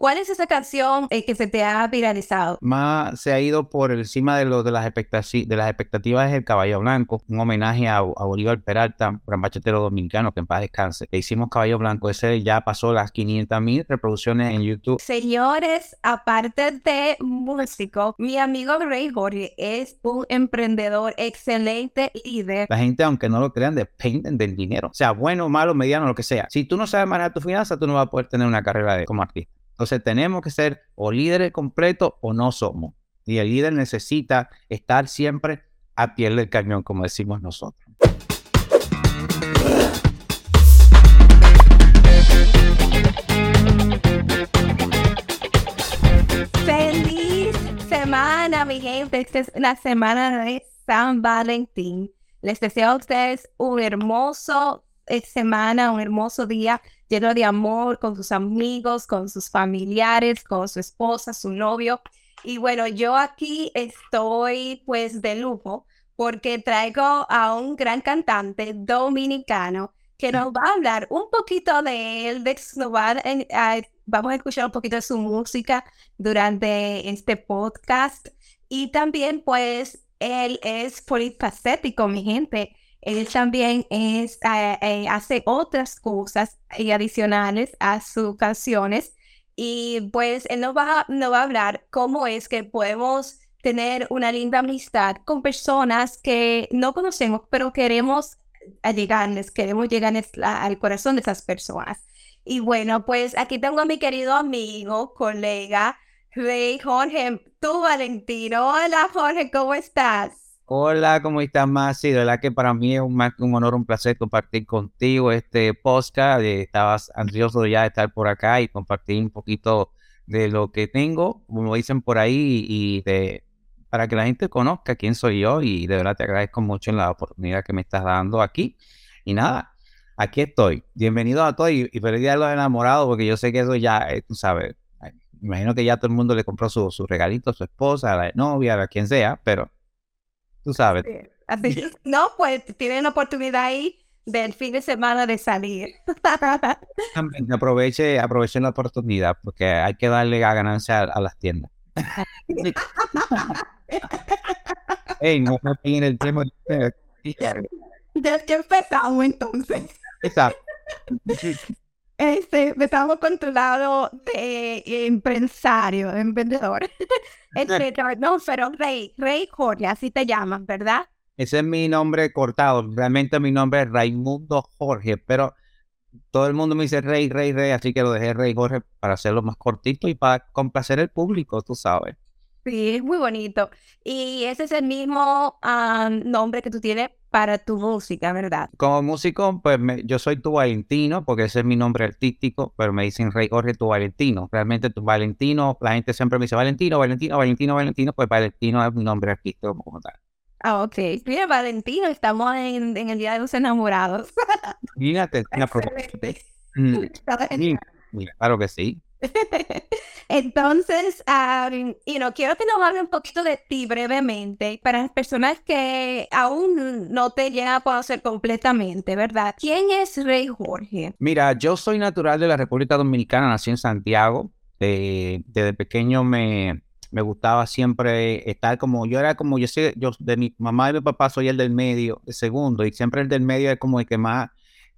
¿Cuál es esa canción eh, que se te ha viralizado? Más se ha ido por encima de, lo, de, las, expectativas, de las expectativas del Caballo Blanco, un homenaje a, a Bolívar Peralta, gran bachetero dominicano, que en paz descanse. Le hicimos Caballo Blanco, ese ya pasó las 500 mil reproducciones en YouTube. Señores, aparte de músico, mi amigo Rey Jorge es un emprendedor, excelente líder. La gente, aunque no lo crean, dependen del dinero. O sea, bueno, malo, mediano, lo que sea. Si tú no sabes manejar tu finanzas, tú no vas a poder tener una carrera de, como artista. Entonces tenemos que ser o líderes completos o no somos. Y el líder necesita estar siempre a pie del cañón, como decimos nosotros. Feliz semana, mi gente. Esta es la semana de San Valentín. Les deseo a ustedes un hermoso semana, un hermoso día lleno de amor con sus amigos, con sus familiares, con su esposa, su novio. Y bueno, yo aquí estoy pues de lujo porque traigo a un gran cantante dominicano que nos va a hablar un poquito de él, de, a, vamos a escuchar un poquito de su música durante este podcast. Y también pues él es polifacético, mi gente él también es, eh, eh, hace otras cosas y adicionales a sus canciones. Y pues él nos va, nos va a hablar cómo es que podemos tener una linda amistad con personas que no conocemos, pero queremos llegarles, queremos llegar al corazón de esas personas. Y bueno, pues aquí tengo a mi querido amigo, colega, Rey Jorge, tú Valentino. Hola Jorge, ¿cómo estás? Hola, ¿cómo estás, Masi? De verdad que para mí es un, un honor, un placer compartir contigo este podcast. Eh, estabas ansioso ya de estar por acá y compartir un poquito de lo que tengo, como dicen por ahí, y de para que la gente conozca quién soy yo. Y de verdad te agradezco mucho en la oportunidad que me estás dando aquí. Y nada, aquí estoy. Bienvenido a todos y, feliz día de los enamorados, porque yo sé que eso ya, eh, tú sabes, imagino que ya todo el mundo le compró su, su regalito a su esposa, a la novia, a quien sea, pero tú sabes. Así, no, pues tienen la oportunidad ahí del fin de semana de salir. aproveche, aproveche la oportunidad porque hay que darle a ganancia a, las tiendas. Ey, no me en el tema. Ya empezamos entonces. Exacto. Este, estamos con tu lado de empresario, de emprendedor. Este, no, pero Rey, Rey Jorge, así te llaman, ¿verdad? Ese es mi nombre cortado. Realmente mi nombre es Raimundo Jorge, pero todo el mundo me dice Rey, Rey, Rey, así que lo dejé Rey Jorge para hacerlo más cortito y para complacer al público, tú sabes. Sí, es muy bonito. Y ese es el mismo nombre que tú tienes para tu música, ¿verdad? Como músico, pues yo soy tu Valentino, porque ese es mi nombre artístico, pero me dicen Rey Jorge tu Valentino. Realmente tu Valentino, la gente siempre me dice Valentino, Valentino, Valentino, Valentino, pues Valentino es mi nombre artístico como tal. Ah, ok. Mira, Valentino, estamos en, el Día de los Enamorados. Fíjate, mm, claro que sí. Entonces, y no quiero que nos hable un poquito de ti brevemente para las personas que aún no te llegan a conocer completamente, ¿verdad? ¿Quién es Rey Jorge? Mira, yo soy natural de la República Dominicana, nací en Santiago. desde pequeño me, me gustaba siempre estar como, yo era como, yo sé, yo de mi mamá y mi papá soy el del medio, el segundo, y siempre el del medio es como el que más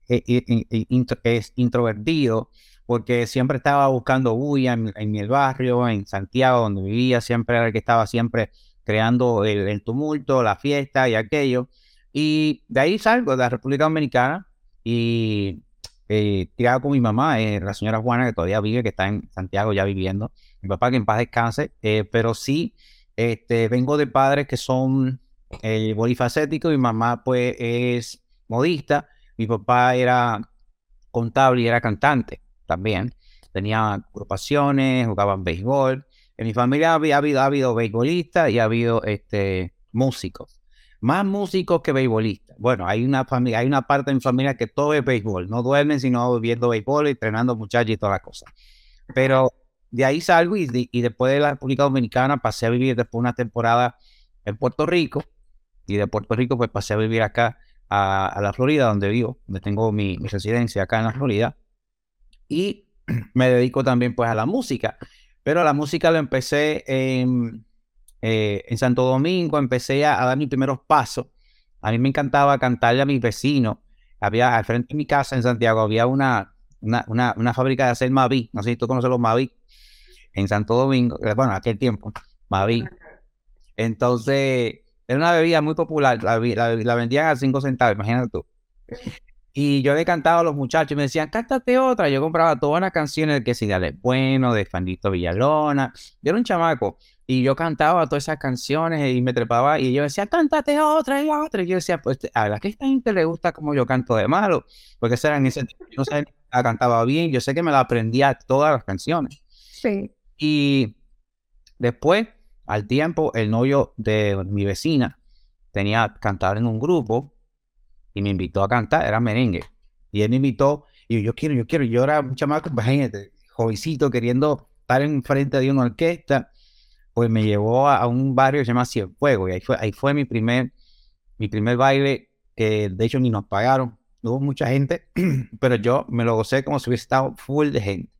eh, eh, eh, es introvertido porque siempre estaba buscando bulla en, en, el barrio, en Santiago, donde vivía, siempre era el que estaba siempre creando el, tumulto, la fiesta y aquello. Y de ahí salgo de la República Dominicana y eh, tirado con mi mamá, eh, la señora Juana, que todavía vive, que está en Santiago ya viviendo. Mi papá, que en paz descanse, eh, pero sí, este, vengo de padres que son eh, polifacéticos. Mi mamá, pues, es modista. Mi papá era contable y era cantante también. Tenía agrupaciones, jugaban béisbol. En mi familia había, habido, ha habido beisbolistas y ha habido este, músicos. Más músicos que beisbolistas. Bueno, hay una familia, hay una parte de mi familia que todo es béisbol. No duermen sino viendo béisbol, entrenando muchachos y toda la cosa. Pero de ahí salgo y, y después de la República Dominicana pasé a vivir después una temporada en Puerto Rico. Y de Puerto Rico pues pasé a vivir acá a, la Florida, donde vivo, donde tengo mi, mi residencia acá en la Florida. Y me dedico también pues a la música. Pero la música lo empecé en, eh, en Santo Domingo, empecé a, dar mis primeros pasos. A mí me encantaba cantarle a mis vecinos. Había al frente de mi casa en Santiago, había una, una, una, una fábrica de hacer Mavi. No sé si tú conoces los Mavi. En Santo Domingo, eh, bueno, aquel tiempo, Mavi. Entonces, era una bebida muy popular. La, la vendían a 5 centavos, imagínate tú. Y yo le cantaba a los muchachos y me decían, cántate otra. Yo compraba todas las canciones de que si Dale Bueno, de Fandito Villalona. Yo era un chamaco y yo cantaba todas esas canciones y me trepaba y yo decía, cántate otra y otra. Y yo decía, pues a la que esta gente le gusta como yo canto de malo, porque esa en ese tiempo, yo no sé, la cantaba bien, yo sé que me la aprendía todas las canciones. Sí. Y después, al tiempo, el novio de mi vecina tenía cantar en un grupo me invitó a cantar, era merengue. Y él me invitó, y yo, quiero, yo quiero, yo era un chamaco, imagínate, jovencito, queriendo estar en frente de una orquesta, pues me llevó a, un barrio que se llama Cienfuegos, y ahí fue, ahí fue mi primer, mi primer baile, que de hecho ni nos pagaron, hubo mucha gente, pero yo me lo gocé como si hubiese estado full de gente.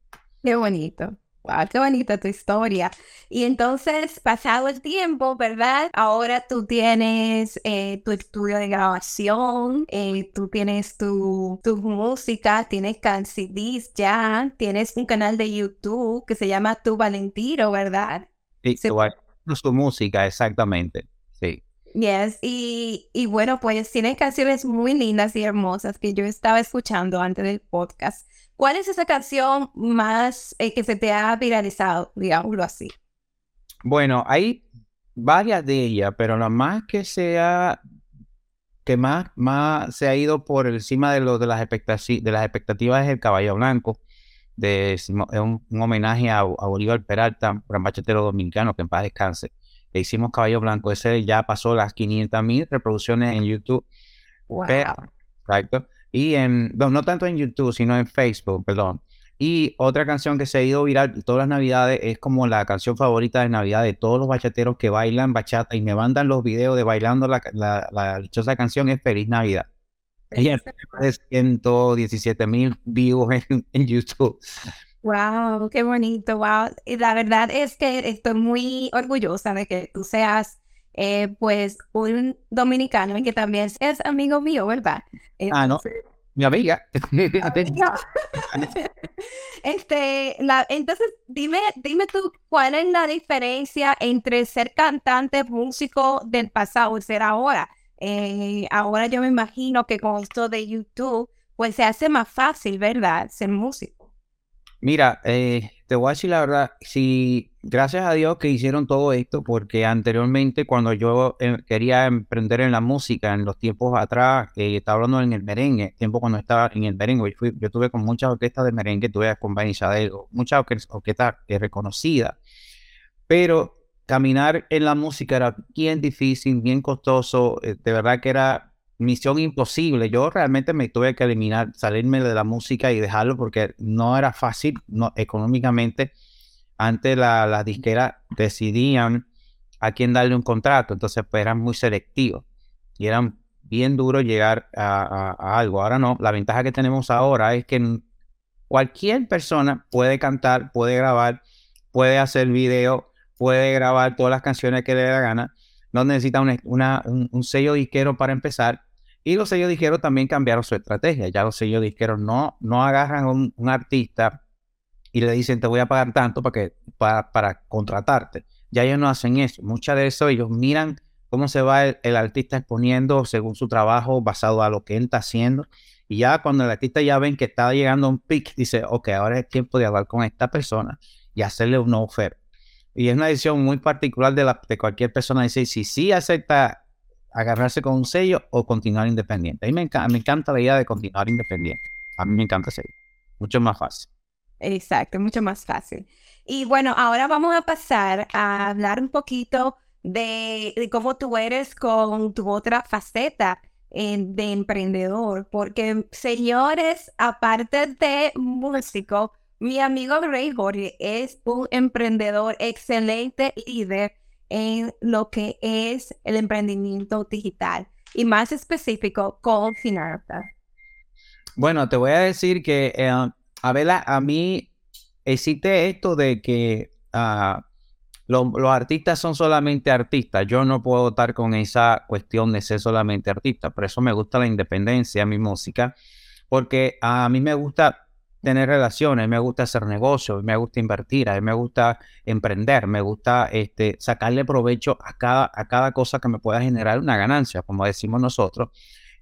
Qué bonito. Wow, qué bonita tu historia. Y entonces, pasado el tiempo, ¿verdad? Ahora tú tienes eh, tu estudio de grabación, eh, tú tienes tu, tu música, tienes CDs ya, tienes un canal de YouTube que se llama Tu Valentino, ¿verdad? Sí, tu, música, exactamente. Sí. Yes, y, y bueno, pues tienes canciones muy lindas y hermosas que yo estaba escuchando antes del podcast. ¿Cuál es esa canción más eh, que se te ha viralizado, digámoslo así? Bueno, hay varias de ellas, pero la más que sea que más, más se ha ido por encima de, lo, de, las, expectativas, de las expectativas es el Caballo Blanco, de, es un, homenaje a, Bolívar Peralta, gran bachatero dominicano, que en paz descanse. Le hicimos Caballo Blanco, ese ya pasó las 500 mil reproducciones en YouTube. Wow. Exacto. Y en, no, tanto en YouTube, sino en Facebook, perdón. Y otra canción que se ha ido viral todas las navidades es como la canción favorita de Navidad de todos los bachateros que bailan bachata y me mandan los videos de bailando la, la, dichosa canción es Feliz Navidad. Ella tiene 117 mil views en, en, YouTube. Wow, qué bonito, wow. Y la verdad es que estoy muy orgullosa de que tú seas eh, pues un dominicano que también es amigo mío, ¿verdad? ah, no. Mi amiga. este, la, entonces, dime, dime tú, ¿cuál es la diferencia entre ser cantante, músico del pasado y ser ahora? Eh, ahora yo me imagino que con esto de YouTube, pues se hace más fácil, ¿verdad? Ser músico. Mira, eh, te voy a decir la verdad, si gracias a Dios que hicieron todo esto, porque anteriormente cuando yo eh, quería emprender en la música, en los tiempos atrás, eh, estaba hablando en el merengue, tiempo cuando estaba en el merengue, yo, yo tuve con muchas orquestas de merengue, tuve con Benny muchas orquestas reconocidas, pero caminar en la música era bien difícil, bien costoso, eh, de verdad que era misión imposible. Yo realmente me tuve que eliminar, salirme de la música y dejarlo porque no era fácil no, económicamente. Antes las la disqueras decidían a quién darle un contrato, entonces pues eran muy selectivos y eran bien duro llegar a, algo. Ahora no, la ventaja que tenemos ahora es que cualquier persona puede cantar, puede grabar, puede hacer video, puede grabar todas las canciones que le dé la gana. No necesita un, un sello disquero para empezar y los sellos disqueros también cambiaron su estrategia. Ya los sellos disqueros no, no agarran a un, artista y le dicen te voy a pagar tanto para, que, para, para contratarte. Ya ellos no hacen eso. Muchas de eso ellos miran cómo se va el, artista exponiendo según su trabajo, basado a lo que él está haciendo. Y ya cuando el artista ya ven que está llegando a un pic, dice, ok, ahora es tiempo de hablar con esta persona y hacerle un offer. Y es una decisión muy particular de, la, de cualquier persona. Dice, si sí acepta agarrarse con un sello o continuar independiente. A mí me, me encanta la idea de continuar independiente. A mí me encanta ese. Mucho más fácil. Exacto, mucho más fácil. Y bueno, ahora vamos a pasar a hablar un poquito de, cómo tú eres con tu otra faceta de emprendedor, porque señores, aparte de músico, mi amigo Jorge es un emprendedor excelente líder en lo que es el emprendimiento digital y más específico con finanzas? Bueno, te voy a decir que, eh, a mí existe esto de que ah, los artistas son solamente artistas. Yo no puedo estar con esa cuestión de ser solamente artista. Por eso me gusta la independencia, mi música, porque a mí me gusta tener relaciones, me gusta hacer negocios, me gusta invertir, a mí me gusta emprender, me gusta este, sacarle provecho a cada, a cada cosa que me pueda generar una ganancia, como decimos nosotros.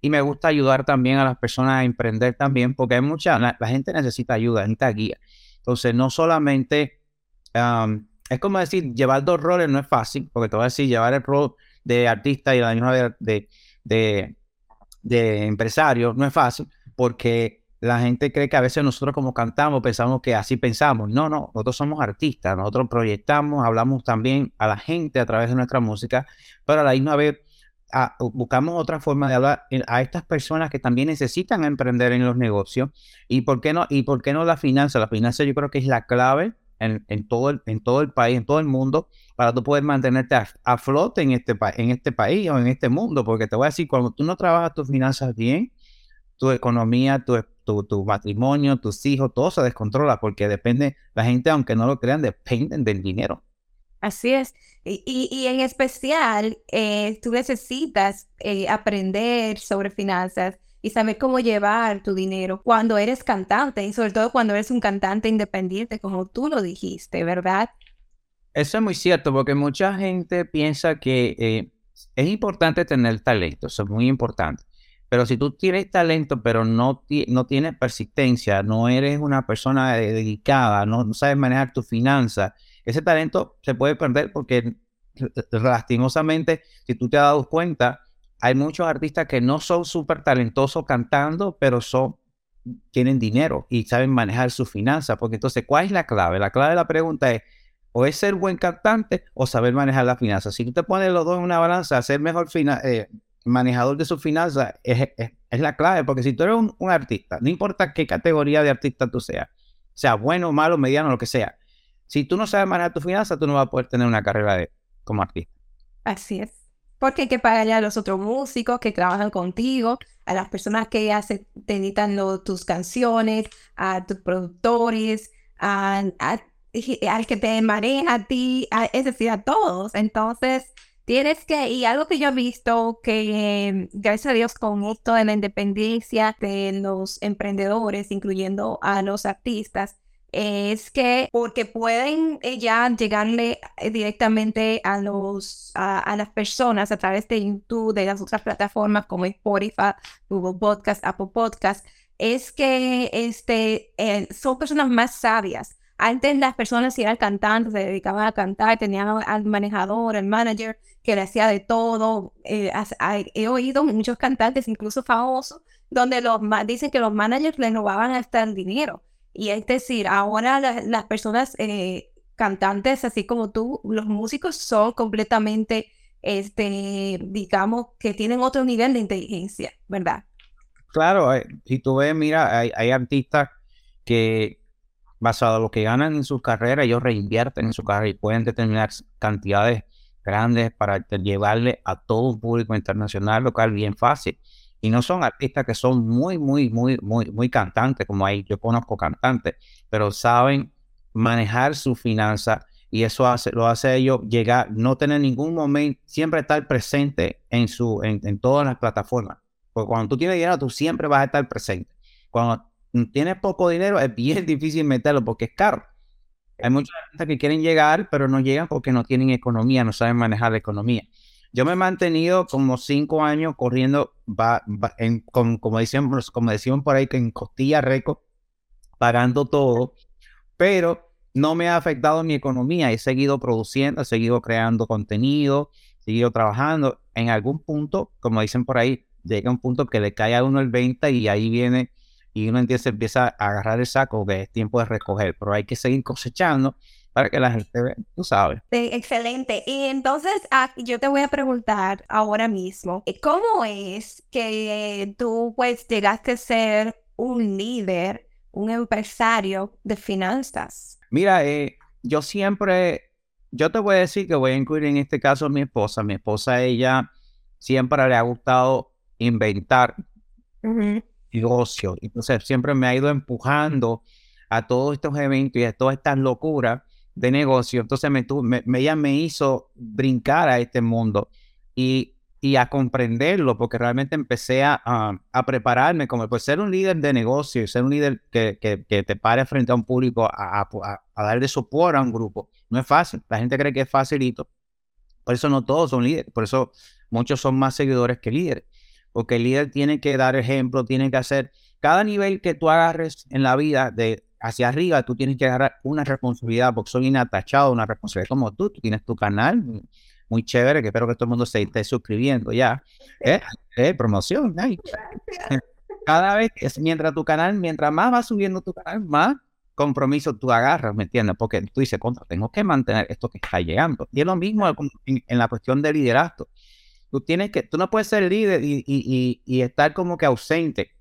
Y me gusta ayudar también a las personas a emprender también, porque hay mucha, la, gente necesita ayuda, necesita guía. Entonces, no solamente es como decir, llevar dos roles no es fácil, porque te voy a decir, llevar el rol de artista y la misma de, de, de, empresario no es fácil, porque la gente cree que a veces nosotros como cantamos pensamos que así pensamos. No, no, nosotros somos artistas, nosotros proyectamos, hablamos también a la gente a través de nuestra música, pero a la misma vez buscamos otra forma de hablar a estas personas que también necesitan emprender en los negocios. ¿Y por qué no? ¿Y por qué no la finanza? La finanza yo creo que es la clave en, todo, el, en todo el país, en todo el mundo, para tú poder mantenerte a, flote en este, en este país o en este mundo. Porque te voy a decir, cuando tú no trabajas tus finanzas bien, tu economía, tu, tu, tu, matrimonio, tus hijos, todo se descontrola porque depende, la gente, aunque no lo crean, dependen del dinero. Así es. Y, y, en especial, eh, tú necesitas eh, aprender sobre finanzas y saber cómo llevar tu dinero cuando eres cantante y sobre todo cuando eres un cantante independiente, como tú lo dijiste, ¿verdad? Eso es muy cierto, porque mucha gente piensa que eh, es importante tener talento, eso es muy importante. Pero si tú tienes talento, pero no, no tienes persistencia, no eres una persona dedicada, no, sabes manejar tu finanzas, ese talento se puede perder porque lastimosamente, si tú te has dado cuenta, hay muchos artistas que no son súper talentosos cantando, pero son, tienen dinero y saben manejar sus finanzas. Porque entonces, ¿cuál es la clave? La clave de la pregunta es, o es ser buen cantante o saber manejar las finanzas. Si tú te pones los dos en una balanza, ser mejor eh, manejador de sus finanzas es, la clave. Porque si tú eres un, un, artista, no importa qué categoría de artista tú seas, sea bueno, malo, mediano, lo que sea, si tú no sabes manejar tus finanzas, tú no vas a poder tener una carrera de, como artista. Así es porque hay que pagarle a los otros músicos que trabajan contigo, a las personas que hacen, te editan tus canciones, a tus productores, a, al que te maneja a ti, es decir, a todos. Entonces, tienes que, y algo que yo he visto que, gracias a Dios, con esto de la independencia de los emprendedores, incluyendo a los artistas, es que porque pueden eh, ya llegarle eh, directamente a los a, las personas a través de YouTube, de las otras plataformas como Spotify, Google Podcast, Apple Podcast, es que este, eh, son personas más sabias. Antes las personas eran cantantes, se dedicaban a cantar, tenían al manejador, al manager, que le hacía de todo. he oído muchos cantantes, incluso famosos, donde los dicen que los managers le robaban hasta el dinero y es decir, ahora las personas eh, cantantes, así como tú, los músicos son completamente, este, digamos, que tienen otro nivel de inteligencia, ¿verdad? Claro, eh, si tú ves, mira, hay, artistas que basado en lo que ganan en su carrera, ellos reinvierten en su carrera y pueden determinar cantidades grandes para llevarle a todo un público internacional, local, bien fácil. Y no son artistas que son muy, muy, muy, muy, muy cantantes, como ahí yo conozco cantantes, pero saben manejar su finanza y eso hace, lo hace ellos llegar, no tener ningún momento, siempre estar presente en, su, en, todas las plataformas. Porque cuando tú tienes dinero, tú siempre vas a estar presente. Cuando tienes poco dinero, es bien difícil meterlo porque es caro. Hay muchos artistas que quieren llegar, pero no llegan porque no tienen economía, no saben manejar la economía. Yo me he mantenido como cinco años corriendo, en, como, decíamos, como decíamos por ahí, que en costilla récord, pagando todo, pero no me ha afectado mi economía. He seguido produciendo, he seguido creando contenido, he seguido trabajando. En algún punto, como dicen por ahí, llega un punto que le cae a uno el 20 y ahí viene y uno empieza, empieza a agarrar el saco que es tiempo de recoger, pero hay que seguir cosechando para que la gente vea, tú sabes. excelente. Y entonces ah, yo te voy a preguntar ahora mismo, eh, ¿cómo es que tú pues llegaste a ser un líder, un empresario de finanzas? Mira, eh, yo siempre, yo te voy a decir que voy a incluir en este caso a mi esposa. Mi esposa, ella siempre le ha gustado inventar negocios. Entonces siempre me ha ido empujando a todos estos eventos y a todas estas locuras de negocio. Entonces me, me, ella me hizo brincar a este mundo y, y a comprenderlo, porque realmente empecé a, a, prepararme como pues ser un líder de negocio, ser un líder que, que, que te pare frente a un público a, a, a darle soporte a un grupo. No es fácil, la gente cree que es facilito. Por eso no todos son líderes, por eso muchos son más seguidores que líderes, porque el líder tiene que dar ejemplo, tiene que hacer cada nivel que tú agarres en la vida de hacia arriba, tú tienes que agarrar una responsabilidad, porque soy inatachado, una responsabilidad como tú, tú tienes tu canal, muy chévere, que espero que todo el mundo se esté suscribiendo ya. ¿Eh? ¿Eh? Promoción. Cada vez, es, mientras tu canal, mientras más va subiendo tu canal, más compromiso tú agarras, ¿me entiendes? Porque tú dices, contra, tengo que mantener esto que está llegando. Y es lo mismo en, en la cuestión de liderazgo. Tú tienes que, tú no puedes ser líder y, y, y, estar como que ausente.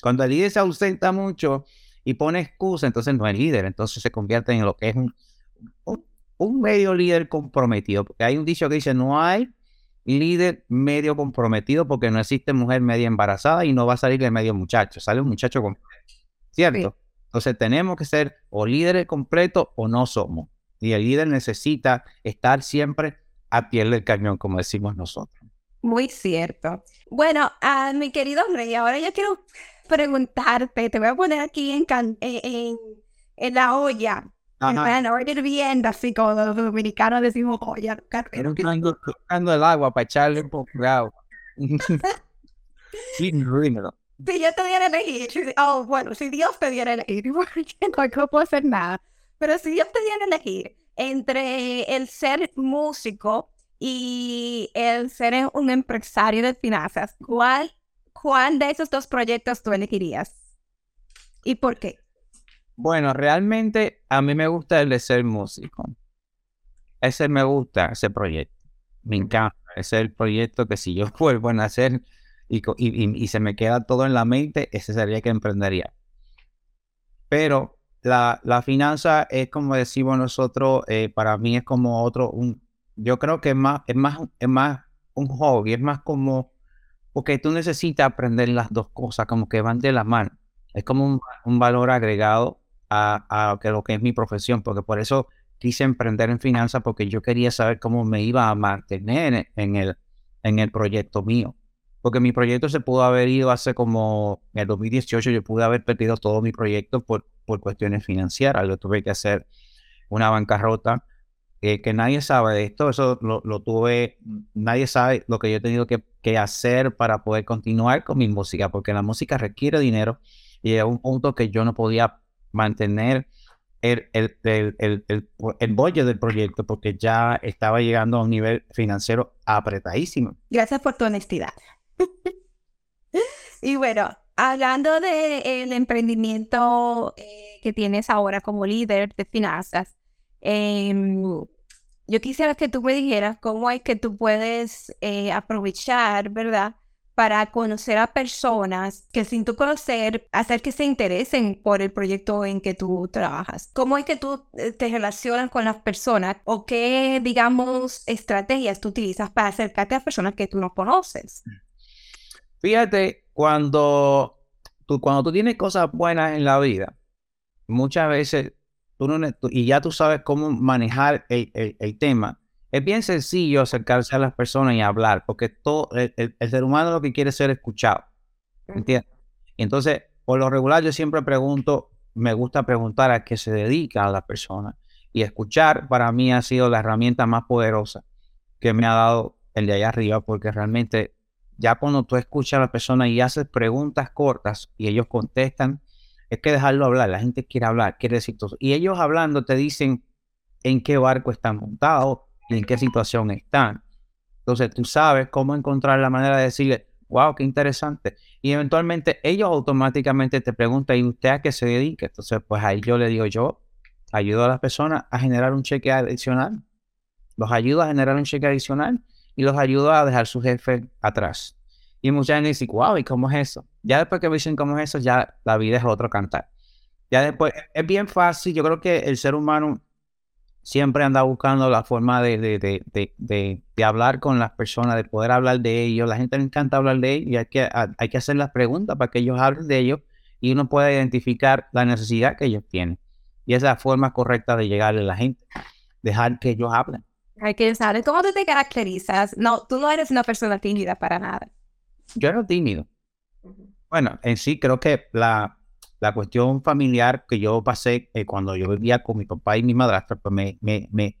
Cuando el líder se ausenta mucho y pone excusa, entonces no es líder, entonces se convierte en lo que es un, un, medio líder comprometido. Porque hay un dicho que dice, no hay líder medio comprometido porque no existe mujer media embarazada y no va a salir el medio muchacho, sale un muchacho completo. ¿Cierto? Entonces tenemos que ser o líderes completos o no somos. Y el líder necesita estar siempre a piel del cañón, como decimos nosotros. Muy cierto. Bueno, a mi querido Rey, ahora yo quiero preguntarte, te voy a poner aquí en, en, en la olla. Bueno, a hirviendo, así como los dominicanos decimos olla. Pero que buscando el agua para echarle un poco de agua. sí, si yo te diera elegir, oh, bueno, si Dios te diera elegir, porque no puedo hacer nada, pero si Dios te diera elegir entre el ser músico y el ser un empresario de finanzas, ¿cuál, cuál de esos dos proyectos tú elegirías? ¿Y por qué? Bueno, realmente a mí me gusta el de ser músico. Ese me gusta, ese proyecto. Me encanta. Ese es el proyecto que si yo vuelvo a nacer y, y, se me queda todo en la mente, ese sería que emprendería. Pero la, la finanza es como decimos nosotros, eh, para mí es como otro, un, yo creo que es más, es más, es más un hobby, es más como, porque tú necesitas aprender las dos cosas, como que van de la mano. Es como un, valor agregado a, a lo que es mi profesión, porque por eso quise emprender en finanzas, porque yo quería saber cómo me iba a mantener en el, en el proyecto mío porque mi proyecto se pudo haber ido hace como en el 2018, yo pude haber perdido todo mi proyecto por, por cuestiones financieras, yo tuve que hacer una bancarrota eh, que nadie sabe de esto, eso lo, lo, tuve, nadie sabe lo que yo he tenido que, que, hacer para poder continuar con mi música, porque la música requiere dinero y a un punto que yo no podía mantener el, el, el, el, el, bollo del proyecto porque ya estaba llegando a un nivel financiero apretadísimo. Gracias por tu honestidad y bueno, hablando del emprendimiento eh, que tienes ahora como líder de finanzas, em, yo quisiera que tú me dijeras cómo es que tú puedes eh, aprovechar, ¿verdad? Para conocer a personas que sin tu conocer, hacer que se interesen por el proyecto en que tú trabajas. ¿Cómo es que tú eh, te relacionas con las personas o qué, digamos, estrategias tú utilizas para acercarte a personas que tú no conoces? Fíjate, cuando tú, cuando tú tienes cosas buenas en la vida, muchas veces tú no, y ya tú sabes cómo manejar el, el, tema, es bien sencillo acercarse a las personas y hablar, porque todo, el, ser humano lo que quiere es ser escuchado. ¿Entiendes? Y entonces, por lo regular, yo siempre pregunto, me gusta preguntar a qué se dedica a la persona. Y escuchar para mí ha sido la herramienta más poderosa que me ha dado el de allá arriba, porque realmente ya cuando tú escuchas a la persona y haces preguntas cortas y ellos contestan, es que dejarlo hablar. La gente quiere hablar, quiere decir todo. Y ellos hablando te dicen en qué barco están montados y en qué situación están. Entonces tú sabes cómo encontrar la manera de decirle, wow, qué interesante. Y eventualmente ellos automáticamente te preguntan, ¿y usted a qué se dedica? Entonces, pues ahí yo le digo, yo ayudo a las personas a generar un cheque adicional. Los ayudo a generar un cheque adicional y los ayuda a dejar su jefe atrás. Y mucha gente dice, wow, ¿y cómo es eso? Ya después que dicen cómo es eso, ya la vida es otro cantar. Ya después, es bien fácil, yo creo que el ser humano siempre anda buscando la forma de, de, de, de, hablar con las personas, de poder hablar de ellos. La gente le encanta hablar de ellos y hay que, hay que hacer las preguntas para que ellos hablen de ellos y uno puede identificar la necesidad que ellos tienen. Y es la forma correcta de llegarle a la gente, dejar que ellos hablen. Hay que saber cómo tú te caracterizas. No, tú no eres una persona tímida para nada. Yo era tímido. Bueno, en sí creo que la, la cuestión familiar que yo pasé eh, cuando yo vivía con mi papá y mi madrastra, pues me, me, me,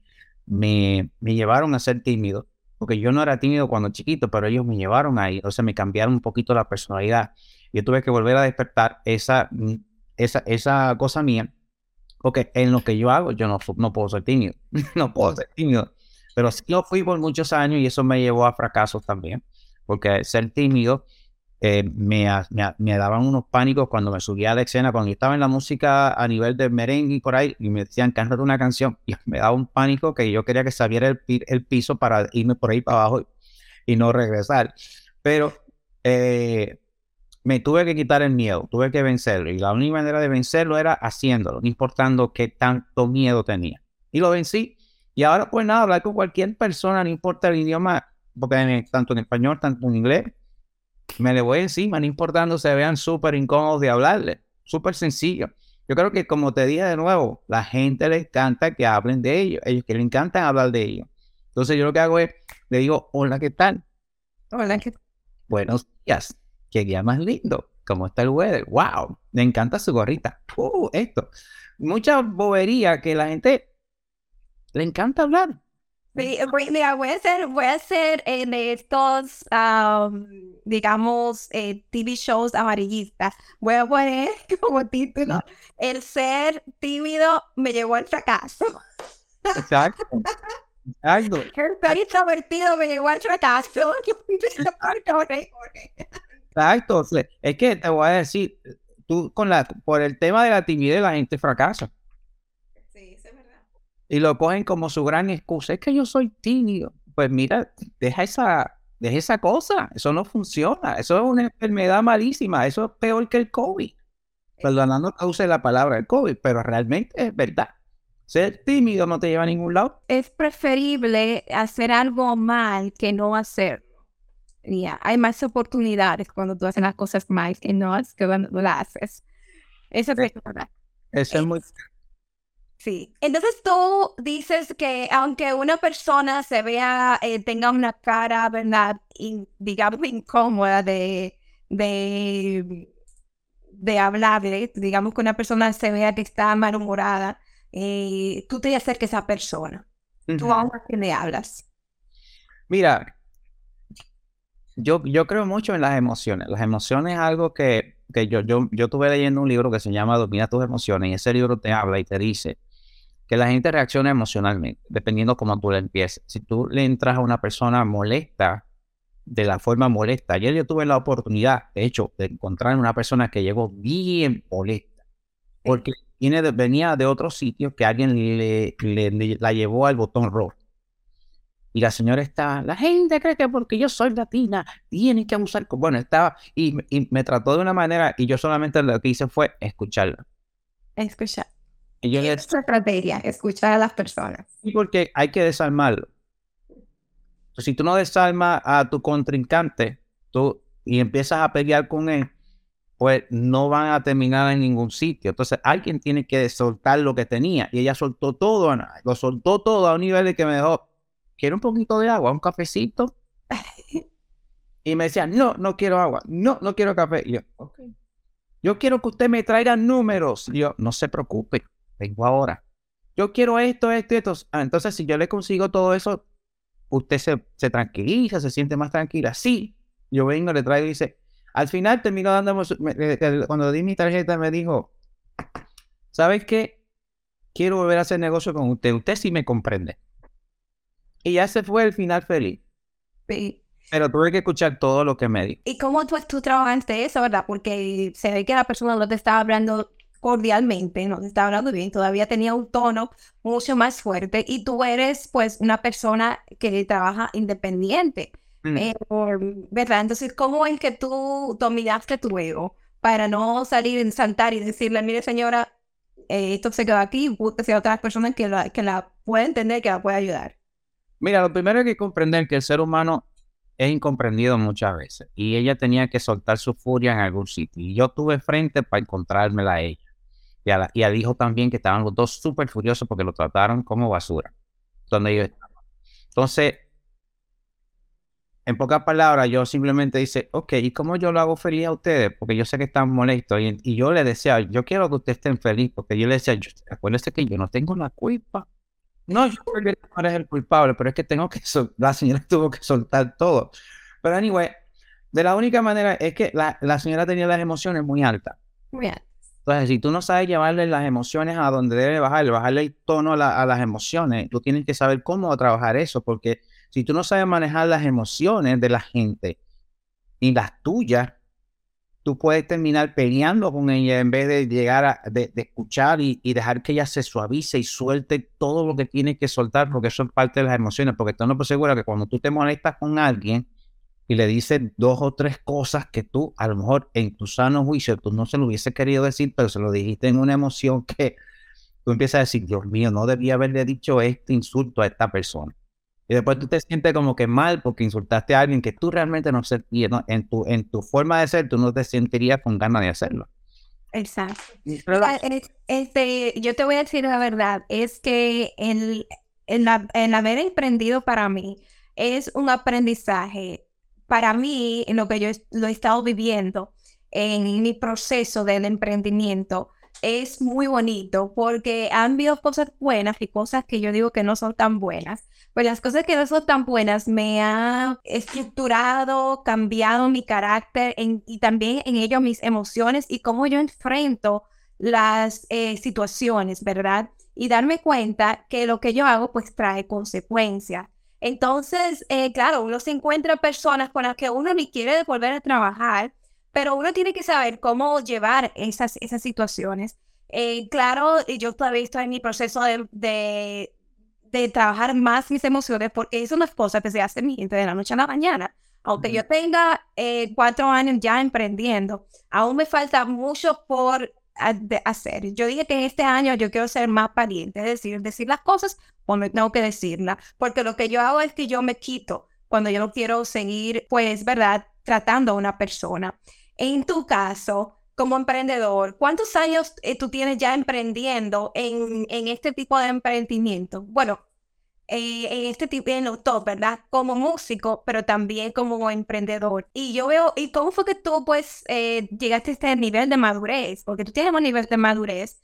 me, me llevaron a ser tímido porque yo no era tímido cuando chiquito, pero ellos me llevaron ahí, o sea, me cambiaron un poquito la personalidad. Yo tuve que volver a despertar esa, esa, esa cosa mía, porque en lo que yo hago, yo no, no puedo ser tímido, no puedo ser tímido, pero sí lo fui por muchos años y eso me llevó a fracasos también, porque ser tímido eh, me, me, daban unos pánicos cuando me subía la escena, cuando estaba en la música a nivel de merengue y por ahí, y me decían, cántate una canción, y me daba un pánico que yo quería que saliera el, el piso para irme por ahí para abajo y, no regresar. Pero eh, me tuve que quitar el miedo, tuve que vencerlo, y la única manera de vencerlo era haciéndolo, no importando qué tanto miedo tenía. Y lo vencí, y ahora pues nada, hablar con cualquier persona, no importa el idioma, porque tanto en español, tanto en inglés, me le voy encima, no importando se vean súper incómodos de hablarle. Súper sencillo. Yo creo que, como te dije de nuevo, la gente le encanta que hablen de ellos. Ellos que le encantan hablar de ellos. Entonces, yo lo que hago es, le digo, hola, ¿qué tal? Hola, ¿qué Buenos días. Qué día más lindo. ¿Cómo está el weather? ¡Wow! Me encanta su gorrita. ¡Uh! Esto. Mucha bobería que la gente le encanta hablar. Sí, mira, voy a hacer, voy a hacer en estos, digamos, eh, TV shows amarillistas. Voy a poner como título, el ser tímido me llevó al fracaso. Exacto. Exacto. El ser introvertido me llevó al fracaso. Exacto. Es que te voy a decir, tú con la, por el tema de la timidez la gente fracasa y lo cogen como su gran excusa. Es que yo soy tímido. Pues mira, deja esa, deja esa cosa. Eso no funciona. Eso es una enfermedad malísima. Eso es peor que el COVID. Perdonando que use la palabra el COVID, pero realmente es verdad. Ser tímido no te lleva a ningún lado. Es preferible hacer algo mal que no hacerlo. Ya, Hay más oportunidades cuando tú haces las cosas mal que no que cuando tú las haces. Eso es verdad. Eso es muy Sí. Entonces tú dices que aunque una persona se vea, eh, tenga una cara, ¿verdad? digamos, incómoda de, de, de hablar, digamos que una persona se vea que está malhumorada, eh, tú te acerques a esa persona. Tú aún que le hablas. Mira, yo, yo creo mucho en las emociones. Las emociones es algo que, que yo, yo, yo estuve leyendo un libro que se llama Domina tus emociones y ese libro te habla y te dice que la gente reacciona emocionalmente, dependiendo cómo tú le empieces. Si tú le entras a una persona molesta, de la forma molesta. Ayer yo tuve la oportunidad, de hecho, de encontrar una persona que llegó bien molesta, porque viene venía de otro sitio que alguien le, la llevó al botón rojo. Y la señora está, la gente cree que porque yo soy latina, tienen que abusar. Bueno, estaba, y, y me trató de una manera, y yo solamente lo que hice fue escucharla. Escuchar. Y yo es estrategia, escuchar a las personas. Y porque hay que desarmarlo. si tú no desarmas a tu contrincante tú, y empiezas a pelear con él, pues no van a terminar en ningún sitio. Entonces alguien tiene que soltar lo que tenía. Y ella soltó todo, lo soltó todo a un nivel de que me dejó, quiero un poquito de agua, un cafecito. y me decía, no, no quiero agua, no, no quiero café. Y yo. Yo quiero que usted me traiga números. Y yo, no se preocupe vengo ahora. Yo quiero esto, esto, esto. Ah, entonces, si yo le consigo todo eso, usted se, se tranquiliza, se siente más tranquila. Sí, yo vengo, le traigo y dice, al final terminó dándome, cuando di mi tarjeta me dijo, ¿sabes qué? Quiero volver a hacer negocio con usted. Usted sí me comprende. Y ya se fue el final feliz. Sí. Pero tuve que escuchar todo lo que me dijo. ¿Y cómo tú, tú trabajaste eso, verdad? Porque se ve que la persona no te estaba hablando cordialmente, no te estaba hablando bien, todavía tenía un tono mucho más fuerte y tú eres pues una persona que trabaja independiente, mm. eh, ¿verdad? Entonces, ¿cómo es que tú dominaste tu ego para no salir en saltar y decirle, mire señora, eh, esto se quedó aquí, búsquese a otras personas que la, que la pueda entender, que la pueda ayudar? Mira, lo primero hay que comprender que el ser humano es incomprendido muchas veces y ella tenía que soltar su furia en algún sitio. Y yo tuve frente para encontrármela a ella. Y, a y al hijo también, que estaban los dos súper furiosos porque lo trataron como basura. Donde ellos Entonces, en pocas palabras, yo simplemente dice, ok, ¿y cómo yo lo hago feliz a ustedes? Porque yo sé que están molestos. Y, yo le decía, yo quiero que ustedes estén felices, porque yo le decía, acuérdense que yo no tengo la culpa. No, yo creo que no eres el culpable, pero es que tengo que, la señora tuvo que soltar todo. Pero anyway, de la única manera es que la, la señora tenía las emociones muy altas. Muy altas. Entonces, si tú no sabes llevarle las emociones a donde debe bajarle, bajarle el tono a, a las emociones, tú tienes que saber cómo trabajar eso, porque si tú no sabes manejar las emociones de la gente y las tuyas, tú puedes terminar peleando con ella en vez de llegar a escuchar y, dejar que ella se suavice y suelte todo lo que tiene que soltar, porque eso es parte de las emociones. Porque tú no seguro que cuando tú te molestas con alguien y le dices dos o tres cosas que tú, a lo mejor en tu sano juicio, tú no se lo hubiese querido decir, pero se lo dijiste en una emoción que tú empiezas a decir, Dios mío, no debía haberle dicho este insulto a esta persona. Y después tú te sientes como que mal porque insultaste a alguien que tú realmente no sentías, en, tu, en tu forma de ser, tú no te sentirías con ganas de hacerlo. Exacto. Este, yo te voy a decir la verdad, es que el, el, el haber emprendido para mí es un aprendizaje. Para mí, en lo que yo lo he estado viviendo en mi proceso del emprendimiento, es muy bonito porque han habido cosas buenas y cosas que yo digo que no son tan buenas pues las cosas que no son tan buenas me han estructurado, cambiado mi carácter y también en ello mis emociones y cómo yo enfrento las eh, situaciones, ¿verdad? Y darme cuenta que lo que yo hago pues trae consecuencias. Entonces, eh, claro, uno se encuentra personas con las que uno ni quiere volver a trabajar, pero uno tiene que saber cómo llevar esas, esas situaciones. Eh, claro, yo todavía estoy en mi proceso de de trabajar más mis emociones, porque es una cosa que se hace de la noche a la mañana. Aunque yo tenga eh, cuatro años ya emprendiendo, aún me falta mucho por hacer. Yo dije que en este año yo quiero ser más pariente, es decir, decir las cosas cuando tengo que decirlas, porque lo que yo hago es que yo me quito cuando yo no quiero seguir, pues, ¿verdad?, tratando a una persona. En tu caso, como emprendedor, ¿cuántos años eh, tú tienes ya emprendiendo en, en, este tipo de emprendimiento? Bueno, eh, en este tipo de top, ¿verdad? Como músico, pero también como emprendedor. Y yo veo, ¿y cómo fue que tú pues eh, llegaste a este nivel de madurez? Porque tú tienes un nivel de madurez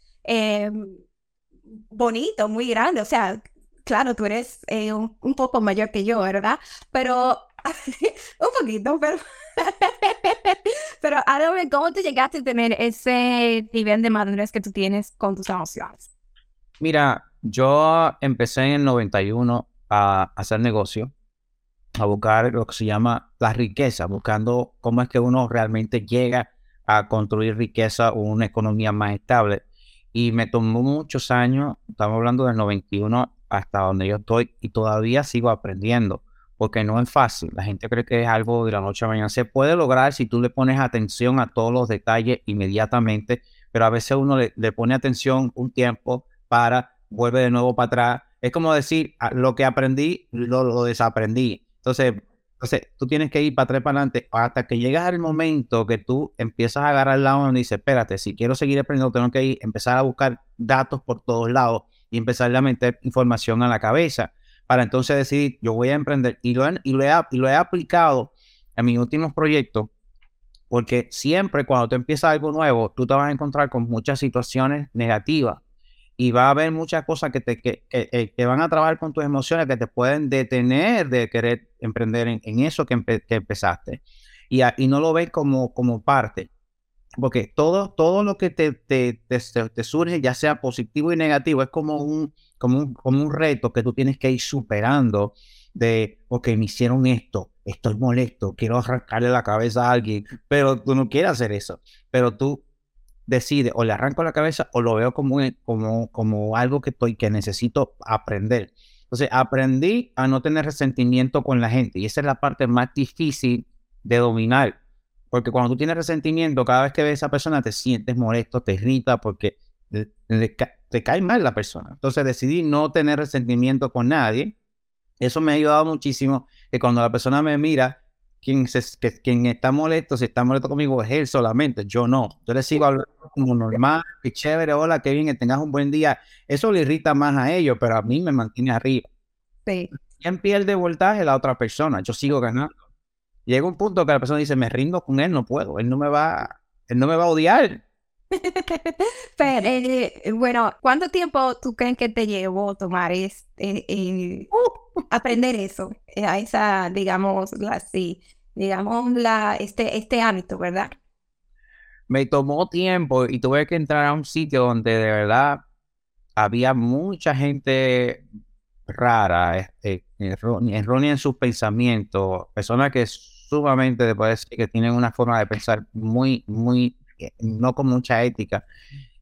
bonito, muy grande. O sea, claro, tú eres un, un, poco mayor que yo, ¿verdad? Pero un poquito, pero... Pero háblame, ¿cómo te llegaste a tener ese nivel de madurez que tú tienes con tus emociones? Mira, yo empecé en el 91 a hacer negocio, a buscar lo que se llama la riqueza, buscando cómo es que uno realmente llega a construir riqueza o una economía más estable. Y me tomó muchos años, estamos hablando del 91 hasta donde yo estoy y todavía sigo aprendiendo porque no es fácil. La gente cree que es algo de la noche a la mañana. Se puede lograr si tú le pones atención a todos los detalles inmediatamente, pero a veces uno le, pone atención un tiempo para, vuelve de nuevo para atrás. Es como decir, ah, lo que aprendí, lo, desaprendí. Entonces, entonces, tú tienes que ir para atrás para adelante hasta que llegas al momento que tú empiezas a agarrar el lado y dices, espérate, si quiero seguir aprendiendo, tengo que ir, empezar a buscar datos por todos lados y empezar a meter información a la cabeza para entonces decidir, yo voy a emprender. Y lo, y lo, he, y lo he aplicado en mis últimos proyectos, porque siempre cuando tú empiezas algo nuevo, tú te vas a encontrar con muchas situaciones negativas y va a haber muchas cosas que te que, que, van a trabajar con tus emociones que te pueden detener de querer emprender en, eso que, empezaste. Y, y, no lo ves como, como parte. Porque todo, todo lo que te, te, te, surge, ya sea positivo y negativo, es como un, como un, como un reto que tú tienes que ir superando de, ok, me hicieron esto, estoy molesto, quiero arrancarle la cabeza a alguien, pero tú no quieres hacer eso, pero tú decides o le arranco la cabeza o lo veo como, como, como algo que, estoy, que necesito aprender. Entonces, aprendí a no tener resentimiento con la gente y esa es la parte más difícil de dominar porque cuando tú tienes resentimiento, cada vez que ves a esa persona te sientes molesto, te irrita porque te, cae mal la persona. Entonces decidí no tener resentimiento con nadie. Eso me ha ayudado muchísimo que cuando la persona me mira, quien, se, que, quien está molesto, si está molesto conmigo, es él solamente, yo no. Yo le sigo hablando como normal, qué chévere, hola, qué bien, que tengas un buen día. Eso le irrita más a ellos, pero a mí me mantiene arriba. Sí. ¿Quién pierde voltaje? La otra persona. Yo sigo ganando. Llega un punto que la persona dice, me rindo con él, no puedo, él no me va, él no me va a odiar. Pero, eh, bueno, ¿cuánto tiempo tú crees que te llevó tomar es, eh, eh, aprender eso? eh, a esa, digamos, la, sí, digamos, la, este, este hábito, ¿verdad? Me tomó tiempo y tuve que entrar a un sitio donde de verdad había mucha gente rara, este, errónea, en sus pensamientos, personas que sumamente, te puedo decir, que tienen una forma de pensar muy, muy, no con mucha ética.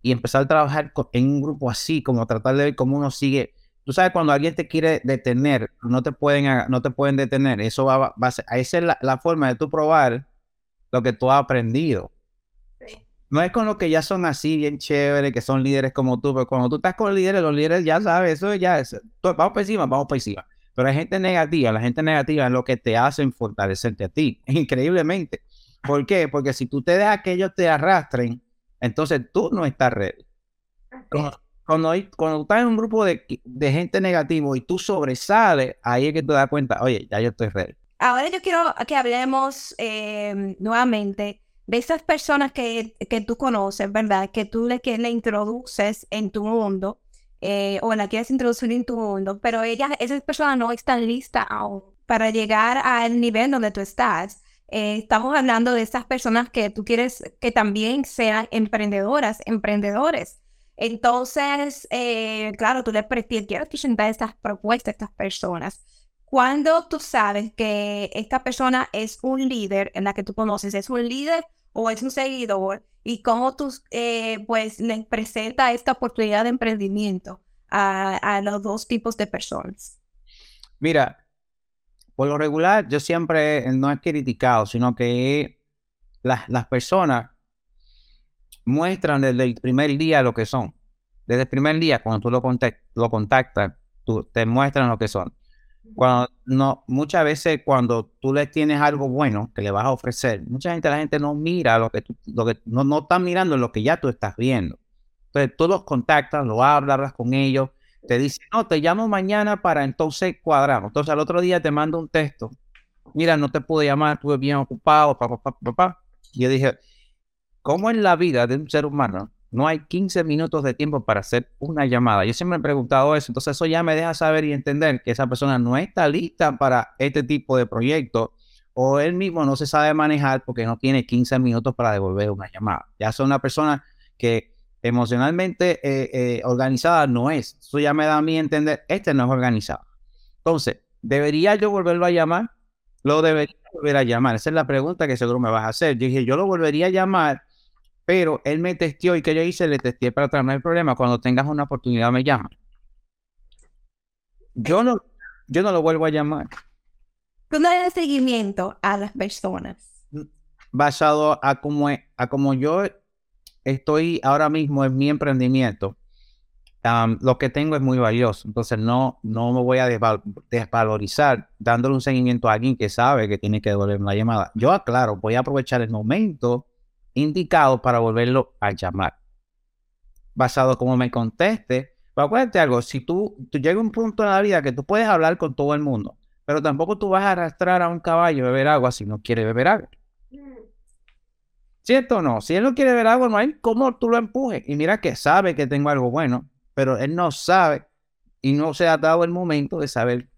Y empezar a trabajar en un grupo así, como tratar de ver cómo uno sigue. Tú sabes, cuando alguien te quiere detener, no te pueden, no te pueden detener. Eso va, va a ser, esa es la, la forma de tú probar lo que tú has aprendido. Sí. No es con los que ya son así, bien chéveres, que son líderes como tú, pero cuando tú estás con líderes, los líderes ya sabes, eso ya es, to- vamos para encima, vamos para encima. Pero hay gente negativa, la gente negativa es lo que te hacen fortalecerte a ti, increíblemente. ¿Por qué? Porque si tú te dejas que ellos te arrastren, entonces tú no estás ready. Cuando, cuando, estás en un grupo de, de gente negativo y tú sobresales, ahí es que te das cuenta, oye, ya yo estoy ready. Ahora yo quiero que hablemos eh, nuevamente de esas personas que, que tú conoces, ¿verdad? Que tú le, que le introduces en tu mundo eh, o la quieres introducir en tu mundo, pero ellas, esas personas no están listas aún para llegar al nivel donde tú estás. Eh, estamos hablando de esas personas que tú quieres que también sean emprendedoras, emprendedores. Entonces, eh, claro, tú le quieres presentar estas propuestas a estas personas. Cuando tú sabes que esta persona es un líder en la que tú conoces, es un líder o es un seguidor, y cómo tú eh, pues le presenta esta oportunidad de emprendimiento a los dos tipos de personas. Mira, por lo regular, yo siempre no he criticado, sino que las, las personas muestran desde el primer día lo que son. Desde el primer día, cuando tú lo, contact- lo contactas, tú, te muestran lo que son. Cuando, no, muchas veces cuando tú le tienes algo bueno que le vas a ofrecer, mucha gente, la gente no mira lo que tú, lo que, no, no está mirando lo que ya tú estás viendo. Entonces tú los contactas, lo hablas con ellos, te dicen, no, te llamo mañana para entonces cuadramos. Entonces al otro día te mando un texto. Mira, no te pude llamar, estuve bien ocupado, papá, papá, papá. Yo dije, ¿cómo en la vida de un ser humano no hay 15 minutos de tiempo para hacer una llamada? Yo siempre me he preguntado eso. Entonces eso ya me deja saber y entender que esa persona no está lista para este tipo de proyecto o él mismo no se sabe manejar porque no tiene 15 minutos para devolver una llamada. Ya son una persona que emocionalmente eh, eh, organizada no es. Eso ya me da a mí entender, este no es organizado. Entonces, ¿debería yo volverlo a llamar? Lo debería volver a llamar. Esa es la pregunta que seguro me vas a hacer. Yo dije, yo lo volvería a llamar, pero él me testió y que yo hice, le testé para atrás, no hay problema. Cuando tengas una oportunidad me llamas. Yo no, yo no lo vuelvo a llamar. Tú das seguimiento a las personas. Basado a como, a como yo estoy ahora mismo en mi emprendimiento, um, lo que tengo es muy valioso. Entonces no, no me voy a desval desvalorizar dándole un seguimiento a alguien que sabe que tiene que devolverme la llamada. Yo aclaro, voy a aprovechar el momento indicado para volverlo a llamar. Basado como me conteste. Pero acuérdate algo, si tú, tú llega un punto en la vida que tú puedes hablar con todo el mundo, pero tampoco tú vas a arrastrar a un caballo a beber agua si no quiere beber agua. ¿Cierto o no? Si él no quiere ver algo, no hay cómo tú lo empujes. Y mira que sabe que tengo algo bueno, pero él no sabe y no se ha dado el momento de saber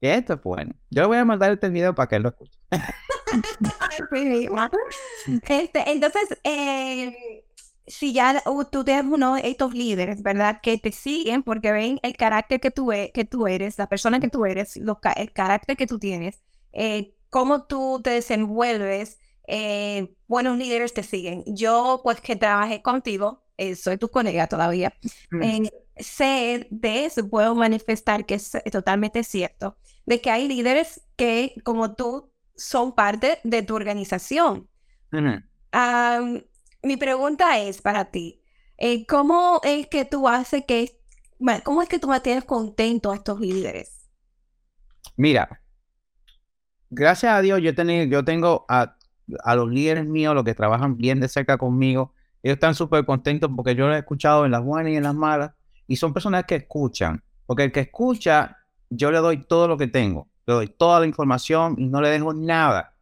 que esto es bueno. Yo le voy a mandar este video para que él lo escuche. este, entonces, eh, si ya tú tienes uno de estos líderes, ¿verdad? Que te siguen porque ven el carácter que tú, e que tú eres, la persona que tú eres, el carácter que tú tienes, eh, cómo tú te desenvuelves, eh, buenos líderes te siguen. Yo, pues que trabajé contigo, eh, soy tu colega todavía, eh, sé de eso, puedo manifestar que es totalmente cierto, de que hay líderes que, como tú, son parte de tu organización. Um, mi pregunta es para ti, eh, ¿cómo es que tú haces que, cómo es que tú mantienes contento a estos líderes? Mira, gracias a Dios, yo, tenido, yo tengo a, a los líderes míos, los que trabajan bien de cerca conmigo, ellos están súper contentos porque yo los he escuchado en las buenas y en las malas, y son personas que escuchan, porque el que escucha, yo le doy todo lo que tengo, le doy toda la información y no le dejo nada.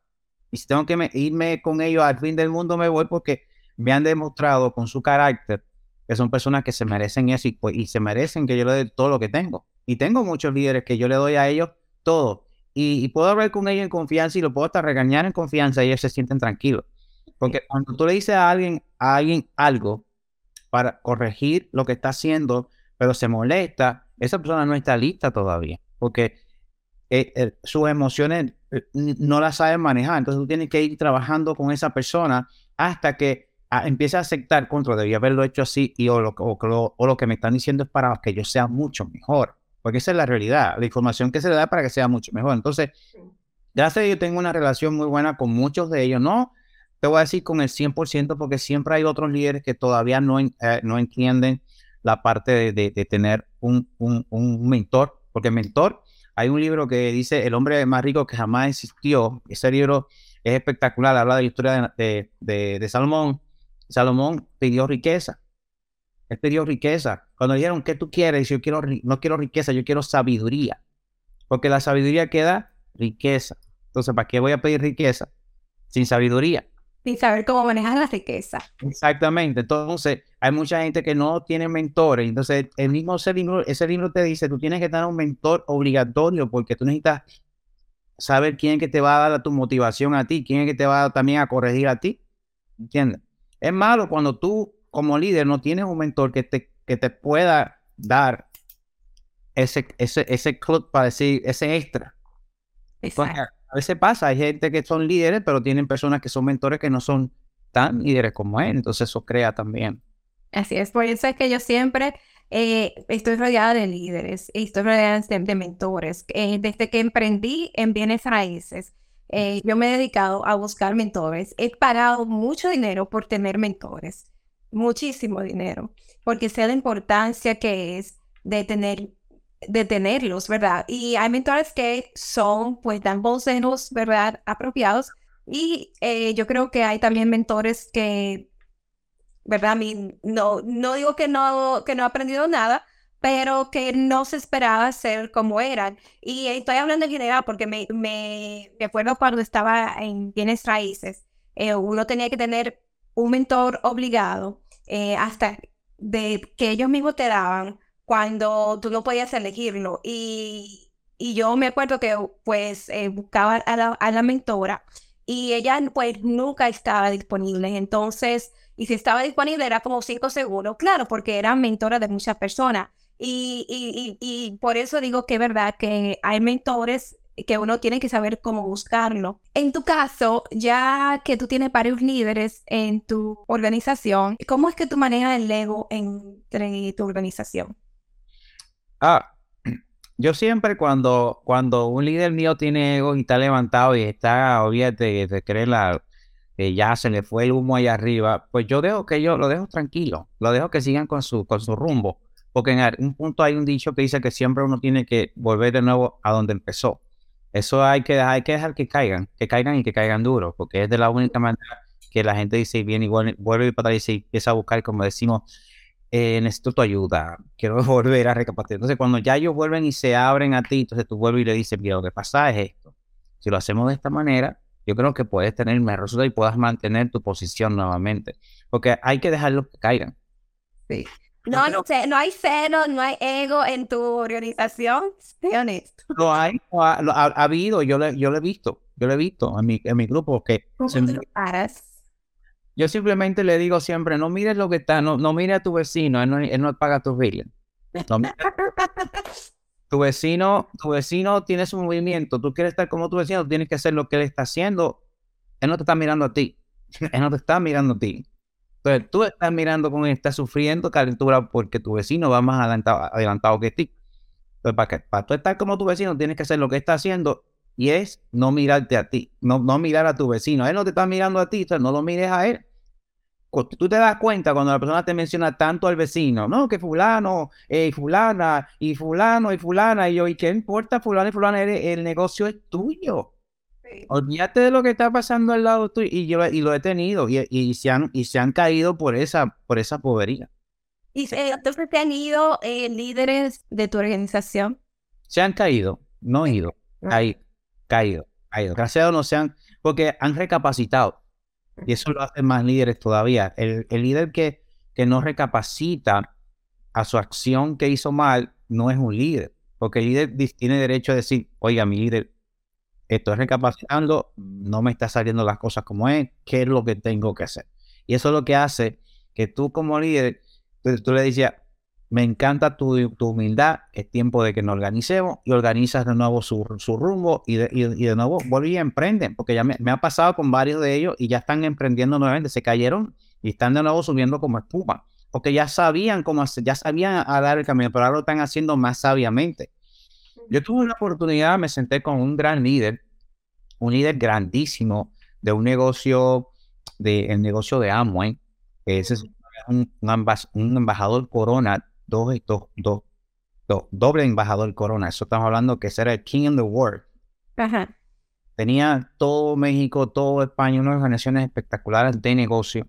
Y si tengo que irme con ellos al fin del mundo, me voy porque me han demostrado con su carácter que son personas que se merecen eso y, pues, y se merecen que yo le dé todo lo que tengo. Y tengo muchos líderes que yo le doy a ellos todo. Y, puedo hablar con ellos en confianza y lo puedo hasta regañar en confianza y ellos se sienten tranquilos. Porque cuando tú le dices a alguien, a alguien algo para corregir lo que está haciendo, pero se molesta, esa persona no está lista todavía. Porque eh, eh, sus emociones eh, no las saben manejar. Entonces tú tienes que ir trabajando con esa persona hasta que empiece a aceptar contra, debía haberlo hecho así y o lo, o, lo que me están diciendo es para que yo sea mucho mejor. Porque esa es la realidad, la información que se le da para que sea mucho mejor. Entonces, gracias a Dios tengo una relación muy buena con muchos de ellos. No te voy a decir con el 100% porque siempre hay otros líderes que todavía no, eh, no entienden la parte de, tener un, un, un, mentor. Porque mentor, hay un libro que dice El hombre más rico que jamás existió. Ese libro es espectacular, habla de la historia de, de, de Salomón Salomón pidió riqueza. Él pidió riqueza. Cuando dijeron, ¿qué tú quieres? Yo quiero, no quiero riqueza, yo quiero sabiduría. Porque la sabiduría queda riqueza. Entonces, ¿para qué voy a pedir riqueza? Sin sabiduría. Sin saber cómo manejar la riqueza. Exactamente. Entonces, hay mucha gente que no tiene mentores. Entonces, el mismo ese libro, ese libro te dice, tú tienes que tener un mentor obligatorio porque tú necesitas saber quién es que te va a dar tu motivación a ti, quién es que te va también a corregir a ti. ¿Entiendes? Es malo cuando tú como líder no tienes un mentor que te, que te pueda dar ese, ese, ese club para decir, ese extra. a veces pasa, hay gente que son líderes, pero tienen personas que son mentores que no son tan líderes como él. Entonces eso crea también. Así es, por eso es que yo siempre eh, estoy rodeada de líderes, estoy rodeada de, mentores. Eh, desde que emprendí en bienes raíces, eh, yo me he dedicado a buscar mentores. He pagado mucho dinero por tener mentores, muchísimo dinero, porque sé la importancia que es de tener de tenerlos, ¿verdad? Y hay mentores que son, pues, dan consejos, ¿verdad? Apropiados. Y eh, yo creo que hay también mentores que, ¿verdad? A mí, no, no digo que no, que no he aprendido nada, pero que no se esperaba ser como eran. Y estoy hablando en general porque me, me, acuerdo cuando estaba en bienes raíces, eh, uno tenía que tener un mentor obligado eh, hasta de que ellos mismos te daban cuando tú no podías elegirlo. Y, y yo me acuerdo que pues eh, buscaba a la, a la mentora y ella pues nunca estaba disponible. Entonces, y si estaba disponible era como cinco segundos, claro, porque era mentora de muchas personas. Y, y, y, por eso digo que es verdad que hay mentores que uno tiene que saber cómo buscarlo. En tu caso, ya que tú tienes varios líderes en tu organización, ¿cómo es que tú manejas el ego entre tu organización? Ah, yo siempre cuando, cuando un líder mío tiene ego y está levantado y está, obviamente, de creer la, que ya se le fue el humo ahí arriba, pues yo dejo que yo lo dejo tranquilo, lo dejo que sigan con su, con su rumbo porque en un punto hay un dicho que dice que siempre uno tiene que volver de nuevo a donde empezó. Eso hay que, hay que dejar que caigan, que caigan y que caigan duro, porque es de la única manera que la gente dice, viene y vuelve, para atrás y empieza a buscar, como decimos, eh, necesito tu ayuda, quiero volver a recapacitar. Entonces, cuando ya ellos vuelven y se abren a ti, entonces tú vuelves y le dices, mira, lo que pasa es esto. Si lo hacemos de esta manera, yo creo que puedes tener mejor resultado y puedas mantener tu posición nuevamente. Porque hay que dejarlos que caigan. Sí. No, no, no hay cero, no hay ego en tu organización, sé honesto. Lo hay, ha, habido, yo, le, yo lo he visto, yo lo he visto en mi, en mi grupo. Que Yo simplemente le digo siempre, no mires lo que está, no, no mires a tu vecino, él no, él no paga tus billes. tu vecino, tu vecino tiene su movimiento, tú quieres estar como tu vecino, tienes que hacer lo que él está haciendo. Él no te está mirando a ti, él no te está mirando a ti. Entonces tú estás mirando con estás sufriendo calentura porque tu vecino va más adelantado, que ti. Entonces, para, que, para tú estar como tu vecino, tienes que hacer lo que está haciendo y es no mirarte a ti, no, no mirar a tu vecino. Él no te está mirando a ti, entonces no lo mires a él. Tú te das cuenta cuando la persona te menciona tanto al vecino, no, que fulano, eh, fulana, y fulano, y fulana, y yo, ¿y qué importa fulano y fulana? El negocio es tuyo. Olvídate de lo que está pasando al lado tuyo. Y yo y lo he tenido y, y, se, han, y se han caído por esa, por esa povería. ¿Y eh, entonces te han ido eh, líderes de tu organización? Se han caído, no ido, ah. caído, caído, caído. Gracias a no se han, porque han recapacitado. Y eso lo hace más líderes todavía. El, el líder que, que no recapacita a su acción que hizo mal, no es un líder. Porque el líder tiene derecho a decir, oiga, mi líder, estoy recapacitando, no me está saliendo las cosas como es, ¿qué es lo que tengo que hacer? Y eso es lo que hace que tú como líder, tú, le decías, me encanta tu, humildad, es tiempo de que nos organicemos y organizas de nuevo su, rumbo y de, de, nuevo vuelve y emprenden, porque ya me, ha pasado con varios de ellos y ya están emprendiendo nuevamente, se cayeron y están de nuevo subiendo como espuma, porque ya sabían cómo hacer, ya sabían dar el camino, pero ahora lo están haciendo más sabiamente. Yo tuve una oportunidad, me senté con un gran líder, un líder grandísimo de un negocio, de, el negocio de Amway, ese es un, un, embajador corona, dos, dos, dos, doble embajador corona. Eso estamos hablando que era el king in the world. Tenía todo México, todo España, unas organizaciones espectaculares de negocio.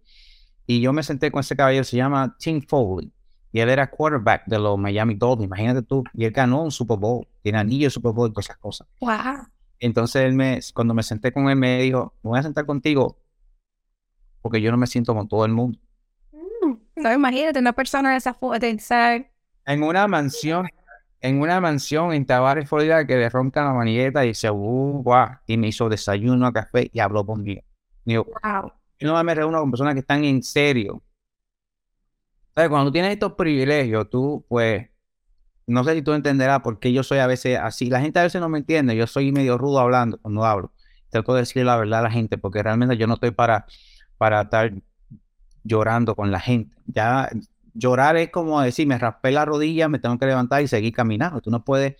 Y yo me senté con ese caballero, se llama Tim Foley. Y él era quarterback de los Miami Dolphins. Imagínate tú. Y él ganó un Super Bowl. Tiene anillo de Super Bowl y todas esas cosas. Wow. Entonces él me, cuando me senté con él, me dijo, me voy a sentar contigo porque yo no me siento con todo el mundo. Mm, no, imagínate una persona de esa En una mansión, en una mansión en Tavares, Florida, que le ronca la manigueta y dice, uh, guau, y me hizo desayuno, café y habló conmigo. Digo, wow. Yo no me reúno con personas que están en serio cuando tú tienes estos privilegios, tú, pues, no sé si tú entenderás por qué yo soy a veces así. La gente a veces no me entiende. Yo soy medio rudo hablando cuando hablo. Tengo que decirle la verdad a la gente porque realmente yo no estoy para, para estar llorando con la gente. Ya llorar es como decir, me raspé la rodilla, me tengo que levantar y seguir caminando. Tú no puedes,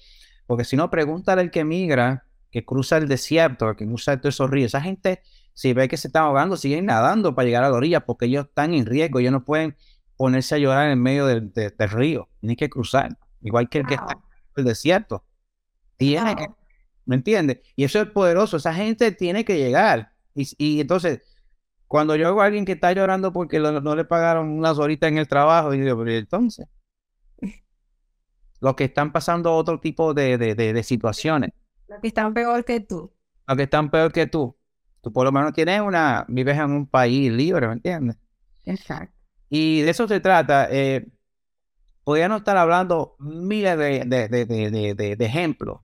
porque si no, pregúntale al que migra, que cruza el desierto, que cruza esos ríos. Esa gente, si ve que se están ahogando, siguen nadando para llegar a la orilla porque ellos están en riesgo, ellos no pueden ponerse a llorar en medio del, río, tiene que cruzar, igual que el que está en el desierto. Tiene que, ¿me entiendes? Y eso es poderoso, esa gente tiene que llegar. Y, entonces, cuando yo veo a alguien que está llorando porque no le pagaron unas horitas en el trabajo, y digo, pero entonces, los que están pasando otro tipo de, de, situaciones. Los que están peor que tú. Los que están peor que tú. Tú por lo menos tienes una, vives en un país libre, ¿me entiendes? Exacto. Y de eso se trata. Eh, podríamos estar hablando miles de, de, ejemplos,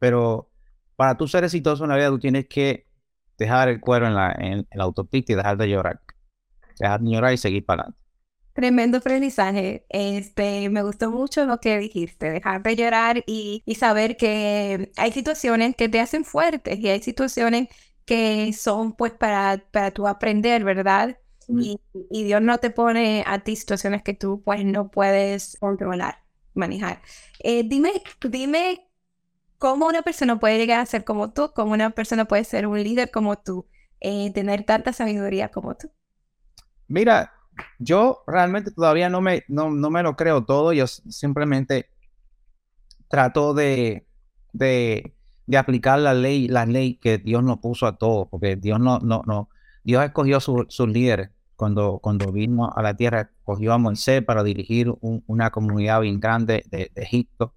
pero para tú ser exitoso en la vida, tú tienes que dejar el cuero en la, en, la autopista y dejar de llorar. Dejar de llorar y seguir para adelante. Tremendo aprendizaje. Este, me gustó mucho lo que dijiste, dejar de llorar y, y, saber que hay situaciones que te hacen fuerte y hay situaciones que son pues para, para tú aprender, ¿verdad? Y, Dios no te pone a ti situaciones que tú pues no puedes controlar, manejar. Eh, dime, dime cómo una persona puede llegar a ser como tú, cómo una persona puede ser un líder como tú, eh, tener tanta sabiduría como tú. Mira, yo realmente todavía no me, no, no me lo creo todo, yo simplemente trato de, de, de, aplicar la ley, la ley que Dios nos puso a todos, porque Dios no, no, no, Dios escogió sus líderes cuando, cuando vino a la tierra, cogió a Moisés para dirigir una comunidad bien grande de, Egipto.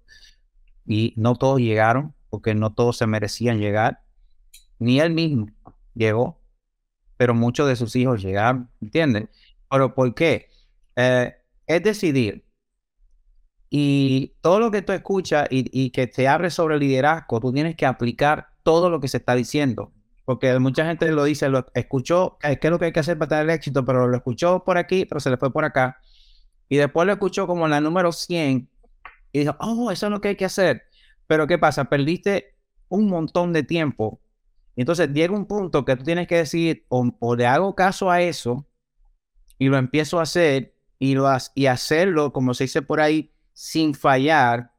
Y no todos llegaron, porque no todos se merecían llegar. Ni él mismo llegó, pero muchos de sus hijos llegaron, ¿entiendes? Pero ¿por qué? Eh, es decidir. Y todo lo que tú escuchas y, y que te abre sobre liderazgo, tú tienes que aplicar todo lo que se está diciendo porque mucha gente lo dice, lo escuchó, eh, qué es lo que hay que hacer para tener éxito, pero lo escuchó por aquí, pero se le fue por acá. Y después lo escuchó como en la número 100 y dijo, oh, eso es lo que hay que hacer. Pero ¿qué pasa? Perdiste un montón de tiempo. Entonces llega un punto que tú tienes que decir, o, le hago caso a eso y lo empiezo a hacer y, lo, y hacerlo, como se dice por ahí, sin fallar.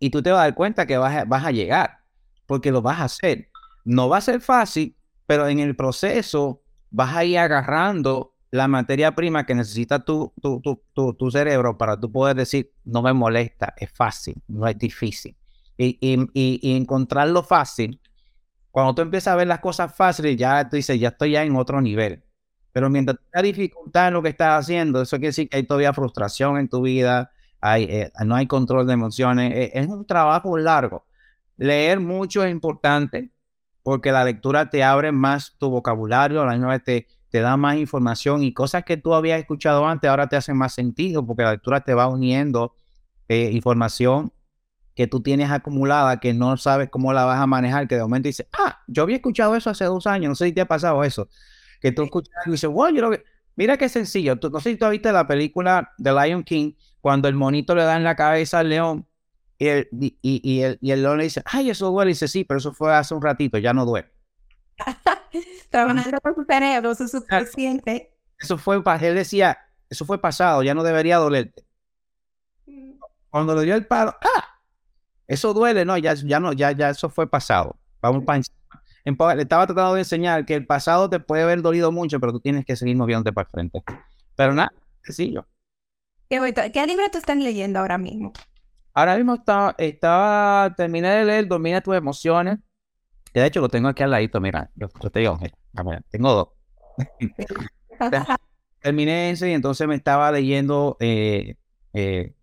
Y tú te vas a dar cuenta que vas vas a llegar, porque lo vas a hacer. No va a ser fácil, pero en el proceso vas a ir agarrando la materia prima que necesita tu, tu, tu, tu cerebro para tú poder decir, no me molesta, es fácil, no es difícil. Y, y, y, encontrarlo fácil Cuando tú empiezas a ver las cosas fáciles, ya tú dices, ya estoy ya en otro nivel. Pero mientras hay dificultad en lo que estás haciendo, eso quiere decir que hay todavía frustración en tu vida, hay, eh, no hay control de emociones. Eh, es un trabajo largo. Leer mucho es importante porque la lectura te abre más tu vocabulario, a la misma vez te, te da más información y cosas que tú habías escuchado antes ahora te hacen más sentido porque la lectura te va uniendo eh, información que tú tienes acumulada que no sabes cómo la vas a manejar, que de momento dices, ah, yo había escuchado eso hace dos años, no sé si te ha pasado eso, que tú escuchas y dices, wow, yo lo que... Mira qué sencillo, tú, no sé si tú viste la película The Lion King, cuando el monito le da en la cabeza al león y el, y, el, y el león le dice, ay, eso duele, y dice, sí, pero eso fue hace un ratito, ya no duele. Trabajando por su cerebro, eso es suficiente. Eso fue, él decía, eso fue pasado, ya no debería dolerte. Cuando le dio el paro, ¡ah! Eso duele, no, ya, ya no, ya, ya eso fue pasado. Vamos para encima. Le estaba tratando de enseñar que el pasado te puede haber dolido mucho, pero tú tienes que seguir moviéndote para el frente. Pero nada, sencillo. Qué, ¿Qué libro te están leyendo ahora mismo? Ahora mismo estaba, estaba, terminé de leer Domina tus emociones. De hecho, lo tengo aquí al ladito, mira, yo, te digo, tengo dos. terminé ese y entonces me estaba leyendo eh, eh,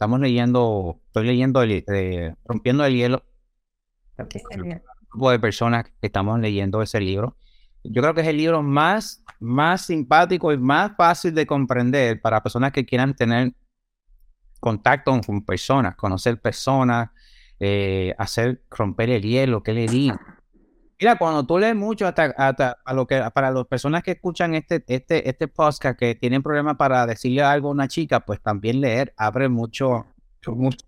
Estamos leyendo, estoy leyendo eh, Rompiendo el Hielo. Grupo de personas que estamos leyendo ese libro. Yo creo que es el libro más, más simpático y más fácil de comprender para personas que quieran tener contacto con personas, conocer personas, eh, hacer romper el hielo, que le digo. Mira, cuando tú lees mucho, hasta, a lo que, para las personas que escuchan este, este, este podcast que tienen problemas para decirle algo a una chica, pues también leer abre mucho, mucho,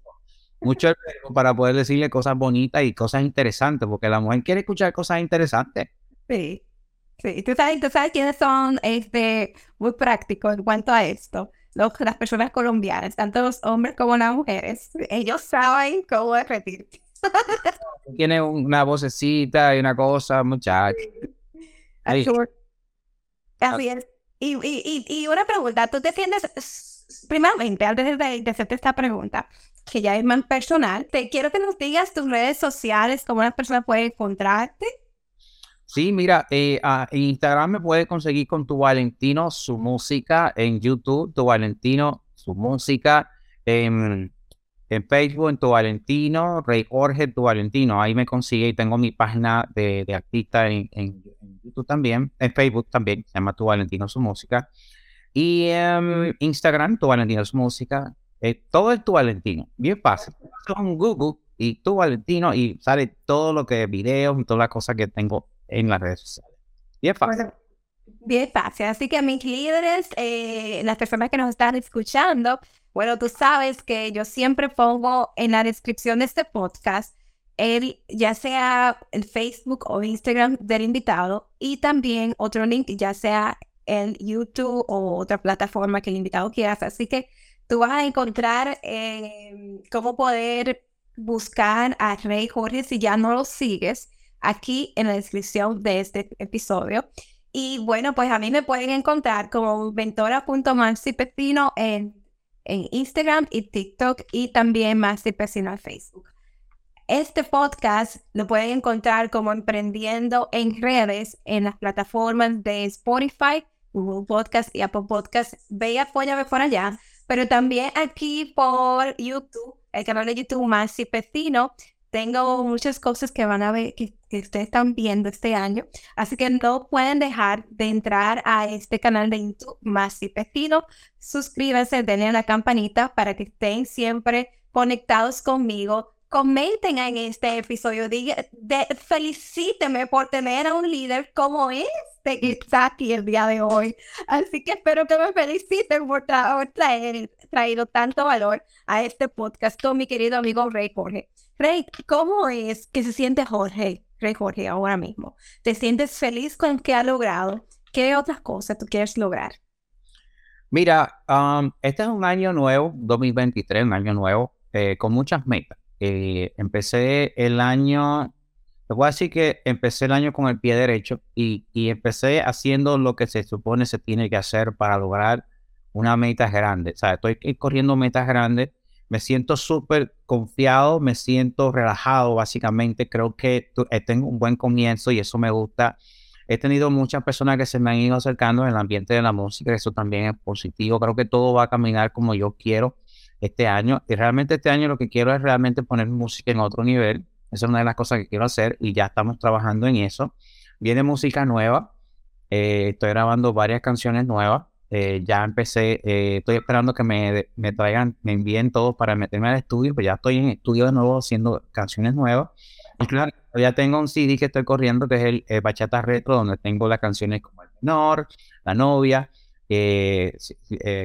mucho para poder decirle cosas bonitas y cosas interesantes, porque la mujer quiere escuchar cosas interesantes. Sí, sí. Tú sabes, tú sabes quiénes son este, muy prácticos en cuanto a esto. Los, las personas colombianas, tanto los hombres como las mujeres, ellos saben cómo derretir. Tiene una vocecita y una cosa, muchacho. Así es. Y, y, y, una pregunta, tú defiendes, primeramente, antes de, hacerte esta pregunta, que ya es más personal, te quiero que nos digas tus redes sociales, cómo las personas pueden encontrarte. Sí, mira, eh, en Instagram me puedes conseguir con tu Valentino su música, en YouTube tu Valentino su música, en en Facebook, en Tu Valentino, Rey Jorge, Tu Valentino. Ahí me consigue y tengo mi página de, artista en, YouTube también, en Facebook también, se llama Tu Valentino Su Música. Y en Instagram, Tu Valentino Su Música. Eh, todo es Tu Valentino, bien fácil. Con Google y Tu Valentino y sale todo lo que videos todas las cosas que tengo en las redes sociales. Bien fácil. Bien fácil. Así que mis líderes, eh, las personas que nos están escuchando, bueno, tú sabes que yo siempre pongo en la descripción de este podcast el, ya sea el Facebook o Instagram del invitado y también otro link, ya sea el YouTube o otra plataforma que el invitado quiera. Así que tú vas a encontrar eh, cómo poder buscar a Rey Jorge si ya no lo sigues aquí en la descripción de este episodio. Y bueno, pues a mí me pueden encontrar como mentora.maxipepino en en Instagram y TikTok y también de en Facebook. Este podcast lo pueden encontrar como Emprendiendo en redes en las plataformas de Spotify, Google Podcast y Apple Podcast. Ve y apóyame por allá. Pero también aquí por YouTube, el canal de YouTube y Pecino, tengo muchas cosas que van a ver, que, ustedes están viendo este año. Así que no pueden dejar de entrar a este canal de YouTube más y Pecino. Suscríbanse, denle a la campanita para que estén siempre conectados conmigo. Comenten en este episodio, de, felicíteme por tener a un líder como este que está aquí el día de hoy. Así que espero que me feliciten por, traer, traído tanto valor a este podcast con mi querido amigo Rey Jorge. Rey, ¿cómo es que se siente Jorge, Rey Jorge, ahora mismo? ¿Te sientes feliz con lo que ha logrado? ¿Qué otras cosas tú quieres lograr? Mira, um, este es un año nuevo, 2023, un año nuevo, eh, con muchas metas. Eh, empecé el año, te voy a decir que empecé el año con el pie derecho y, y empecé haciendo lo que se supone se tiene que hacer para lograr una meta grande. O sea, estoy corriendo metas grandes me siento súper confiado, me siento relajado, básicamente. Creo que eh, tengo un buen comienzo y eso me gusta. He tenido muchas personas que se me han ido acercando en el ambiente de la música, eso también es positivo. Creo que todo va a caminar como yo quiero este año. Y realmente este año lo que quiero es realmente poner música en otro nivel. Esa es una de las cosas que quiero hacer y ya estamos trabajando en eso. Viene música nueva. Eh, estoy grabando varias canciones nuevas. Eh, ya empecé, eh, estoy esperando que me, me, traigan, me envíen todo para meterme al estudio, pues ya estoy en estudio de nuevo haciendo canciones nuevas. Y claro, ya tengo un CD que estoy corriendo, que es el Bachata Retro, donde tengo las canciones como El Menor, La Novia, eh,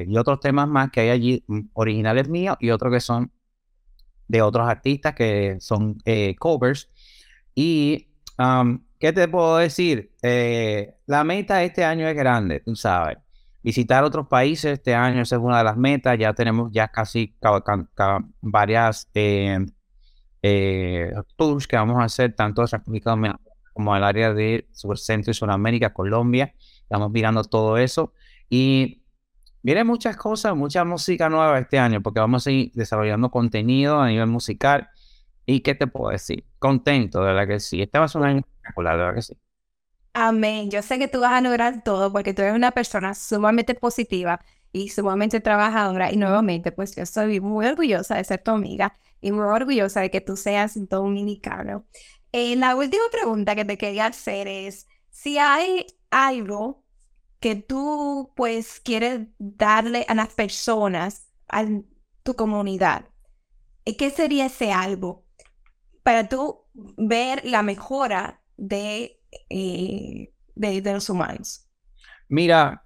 y otros temas más que hay allí, mm, originales míos y otros que son de otros artistas que son covers. Y, um, ¿qué te puedo decir? la meta este año es grande, tú sabes visitar otros países este año, esa es una de las metas. Ya tenemos ya casi varias eh, eh, tours que vamos a hacer, tanto de República Dominicana como el área de Centro y Sudamérica, Colombia. Estamos mirando todo eso. Y vienen muchas cosas, mucha música nueva este año, porque vamos a ir desarrollando contenido a nivel musical. ¿Y qué te puedo decir? Contento, de verdad que sí. Este va a ser un año espectacular, de verdad que sí. Amén. Yo sé que tú vas a lograr todo porque tú eres una persona sumamente positiva y sumamente trabajadora. Y nuevamente, pues yo estoy muy orgullosa de ser tu amiga y muy orgullosa de que tú seas dominicano. Eh, la última pregunta que te quería hacer es si hay algo que tú pues quieres darle a las personas, a tu comunidad. ¿Qué sería ese algo para tú ver la mejora de eh, de, los humanos? Mira,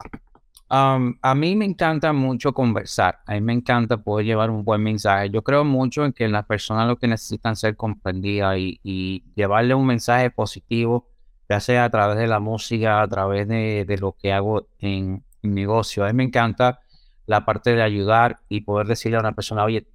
a mí me encanta mucho conversar, a mí me encanta poder llevar un buen mensaje. Yo creo mucho en que las personas lo que necesitan ser comprendidas y, llevarle un mensaje positivo, ya sea a través de la música, a través de, lo que hago en, en negocio. A mí me encanta la parte de ayudar y poder decirle a una persona, oye,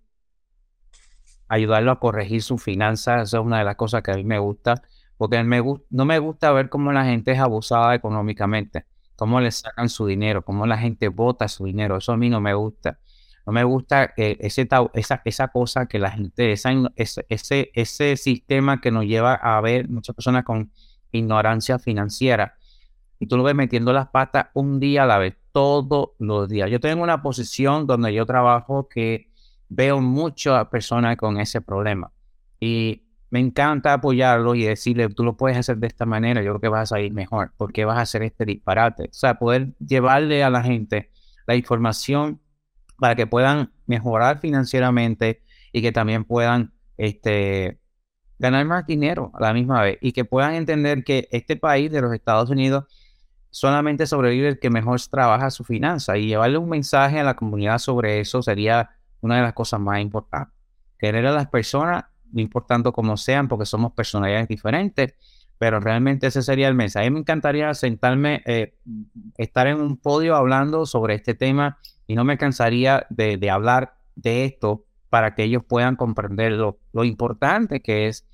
ayudarlo a corregir sus finanzas, esa es una de las cosas que a mí me gusta porque no me gusta ver cómo la gente es abusada económicamente, cómo le sacan su dinero, cómo la gente bota su dinero, eso a mí no me gusta. No me gusta ese, esa, esa cosa que la gente, esa, ese, ese sistema que nos lleva a ver muchas personas con ignorancia financiera. Y tú lo ves metiendo las patas un día a la vez, todos los días. Yo tengo una posición donde yo trabajo que veo muchas personas con ese problema. Y me encanta apoyarlo y decirle, tú lo puedes hacer de esta manera, yo creo que vas a ir mejor, porque vas a hacer este disparate. O sea, poder llevarle a la gente la información para que puedan mejorar financieramente y que también puedan este, ganar más dinero a la misma vez y que puedan entender que este país de los Estados Unidos solamente sobrevive el que mejor trabaja su finanza y llevarle un mensaje a la comunidad sobre eso sería una de las cosas más importantes. Querer a las personas no importando cómo sean, porque somos personalidades diferentes, pero realmente ese sería el mensaje. A mí me encantaría sentarme, eh, estar en un podio hablando sobre este tema y no me cansaría de, hablar de esto para que ellos puedan comprender lo, importante que es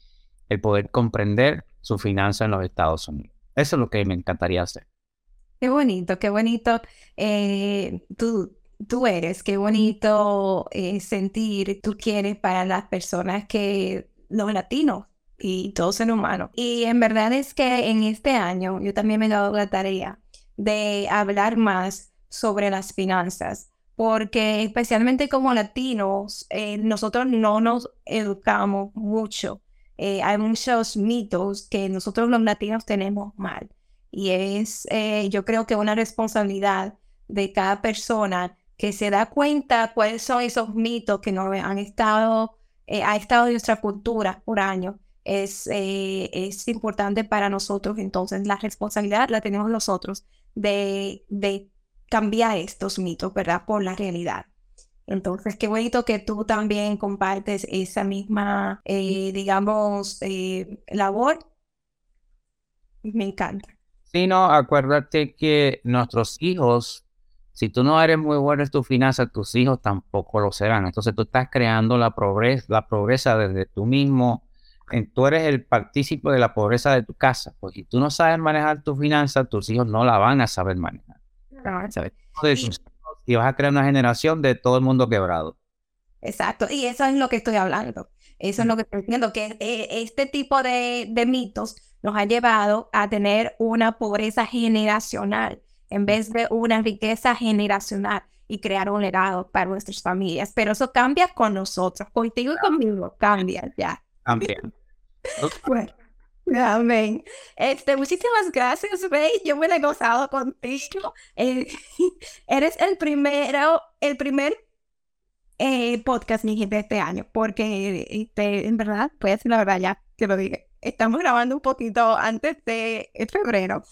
el poder comprender su finanza en los Estados Unidos. Eso es lo que me encantaría hacer. Qué bonito, qué bonito. Eh, tú, tú eres, qué bonito eh, sentir, tú quieres para las personas que, los latinos y todo ser humano. Y en verdad es que en este año yo también me he dado la tarea de hablar más sobre las finanzas, porque especialmente como latinos, eh, nosotros no nos educamos mucho. Eh, hay muchos mitos que nosotros los latinos tenemos mal. Y es, yo creo que una responsabilidad de cada persona que se da cuenta cuáles son esos mitos que nos han estado, eh, ha estado en nuestra cultura por años. Es, eh, es importante para nosotros, entonces la responsabilidad la tenemos nosotros de, de cambiar estos mitos, ¿verdad? Por la realidad. Entonces, qué bonito que tú también compartes esa misma, eh, digamos, labor. Me encanta. Sí, no, acuérdate que nuestros hijos si tú no eres muy bueno en tu finanzas, tus hijos tampoco lo serán. Entonces tú estás creando la pobreza, la pobreza desde tú mismo. Tú eres el partícipe de la pobreza de tu casa. Porque si tú no sabes manejar tus finanzas, tus hijos no la van a saber manejar. y vas a crear una generación de todo el mundo quebrado. Exacto, y eso es lo que estoy hablando. Eso es lo que estoy diciendo, que eh, este tipo de, de mitos nos ha llevado a tener una pobreza generacional en vez de una riqueza generacional y crear un legado para nuestras familias. Pero eso cambia con nosotros, contigo y conmigo, cambia ya. Cambia. bueno, amén. Este, muchísimas gracias, Rey. Yo me he gozado contigo. Eh, eres el primero, el primer eh, podcast, mi gente, de este año, porque este, en verdad, puede ser la verdad ya, que lo dije. Estamos grabando un poquito antes de febrero.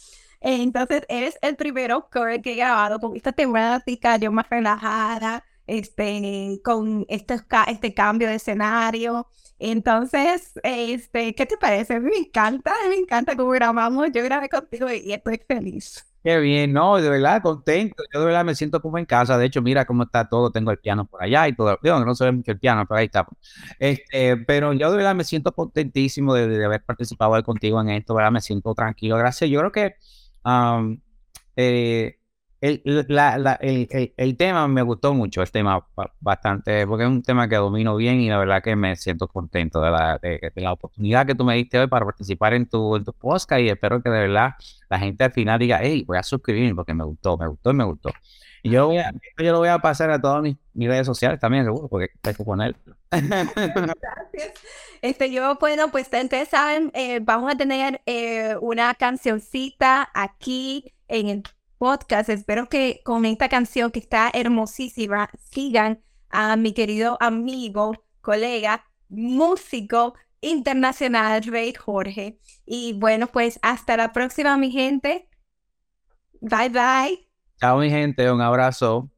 Entonces, eres el primero que he grabado con esta temática, yo más relajada, este, con este, este cambio de escenario. Entonces, este, ¿qué te parece? Me encanta, me encanta cómo grabamos. Yo grabé contigo y estoy feliz. Qué bien, no, de verdad, contento. Yo de verdad me siento como en casa. De hecho, mira cómo está todo. Tengo el piano por allá y todo. Digo, no se ve mucho el piano, pero ahí está. Este, pero yo de verdad me siento contentísimo de, de haber participado contigo en esto. Verdad, me siento tranquilo. Gracias. Yo creo que eh, el, el, tema me gustó mucho, el tema bastante, porque es un tema que domino bien y la verdad que me siento contento de la, de, la oportunidad que tú me diste hoy para participar en tu, en tu podcast y espero que de verdad la gente al final diga, hey, voy a suscribirme porque me gustó, me gustó me gustó. Y yo, voy a, yo lo voy a pasar a todas mis, redes sociales también, seguro, porque hay que poner. Gracias. Este, yo, bueno, pues ustedes saben, eh, vamos a tener eh, una cancioncita aquí en el podcast. Espero que con esta canción que está hermosísima, sigan a mi querido amigo, colega, músico internacional, Rey Jorge. Y bueno, pues hasta la próxima, mi gente. Bye bye. Chao, mi gente. Un abrazo.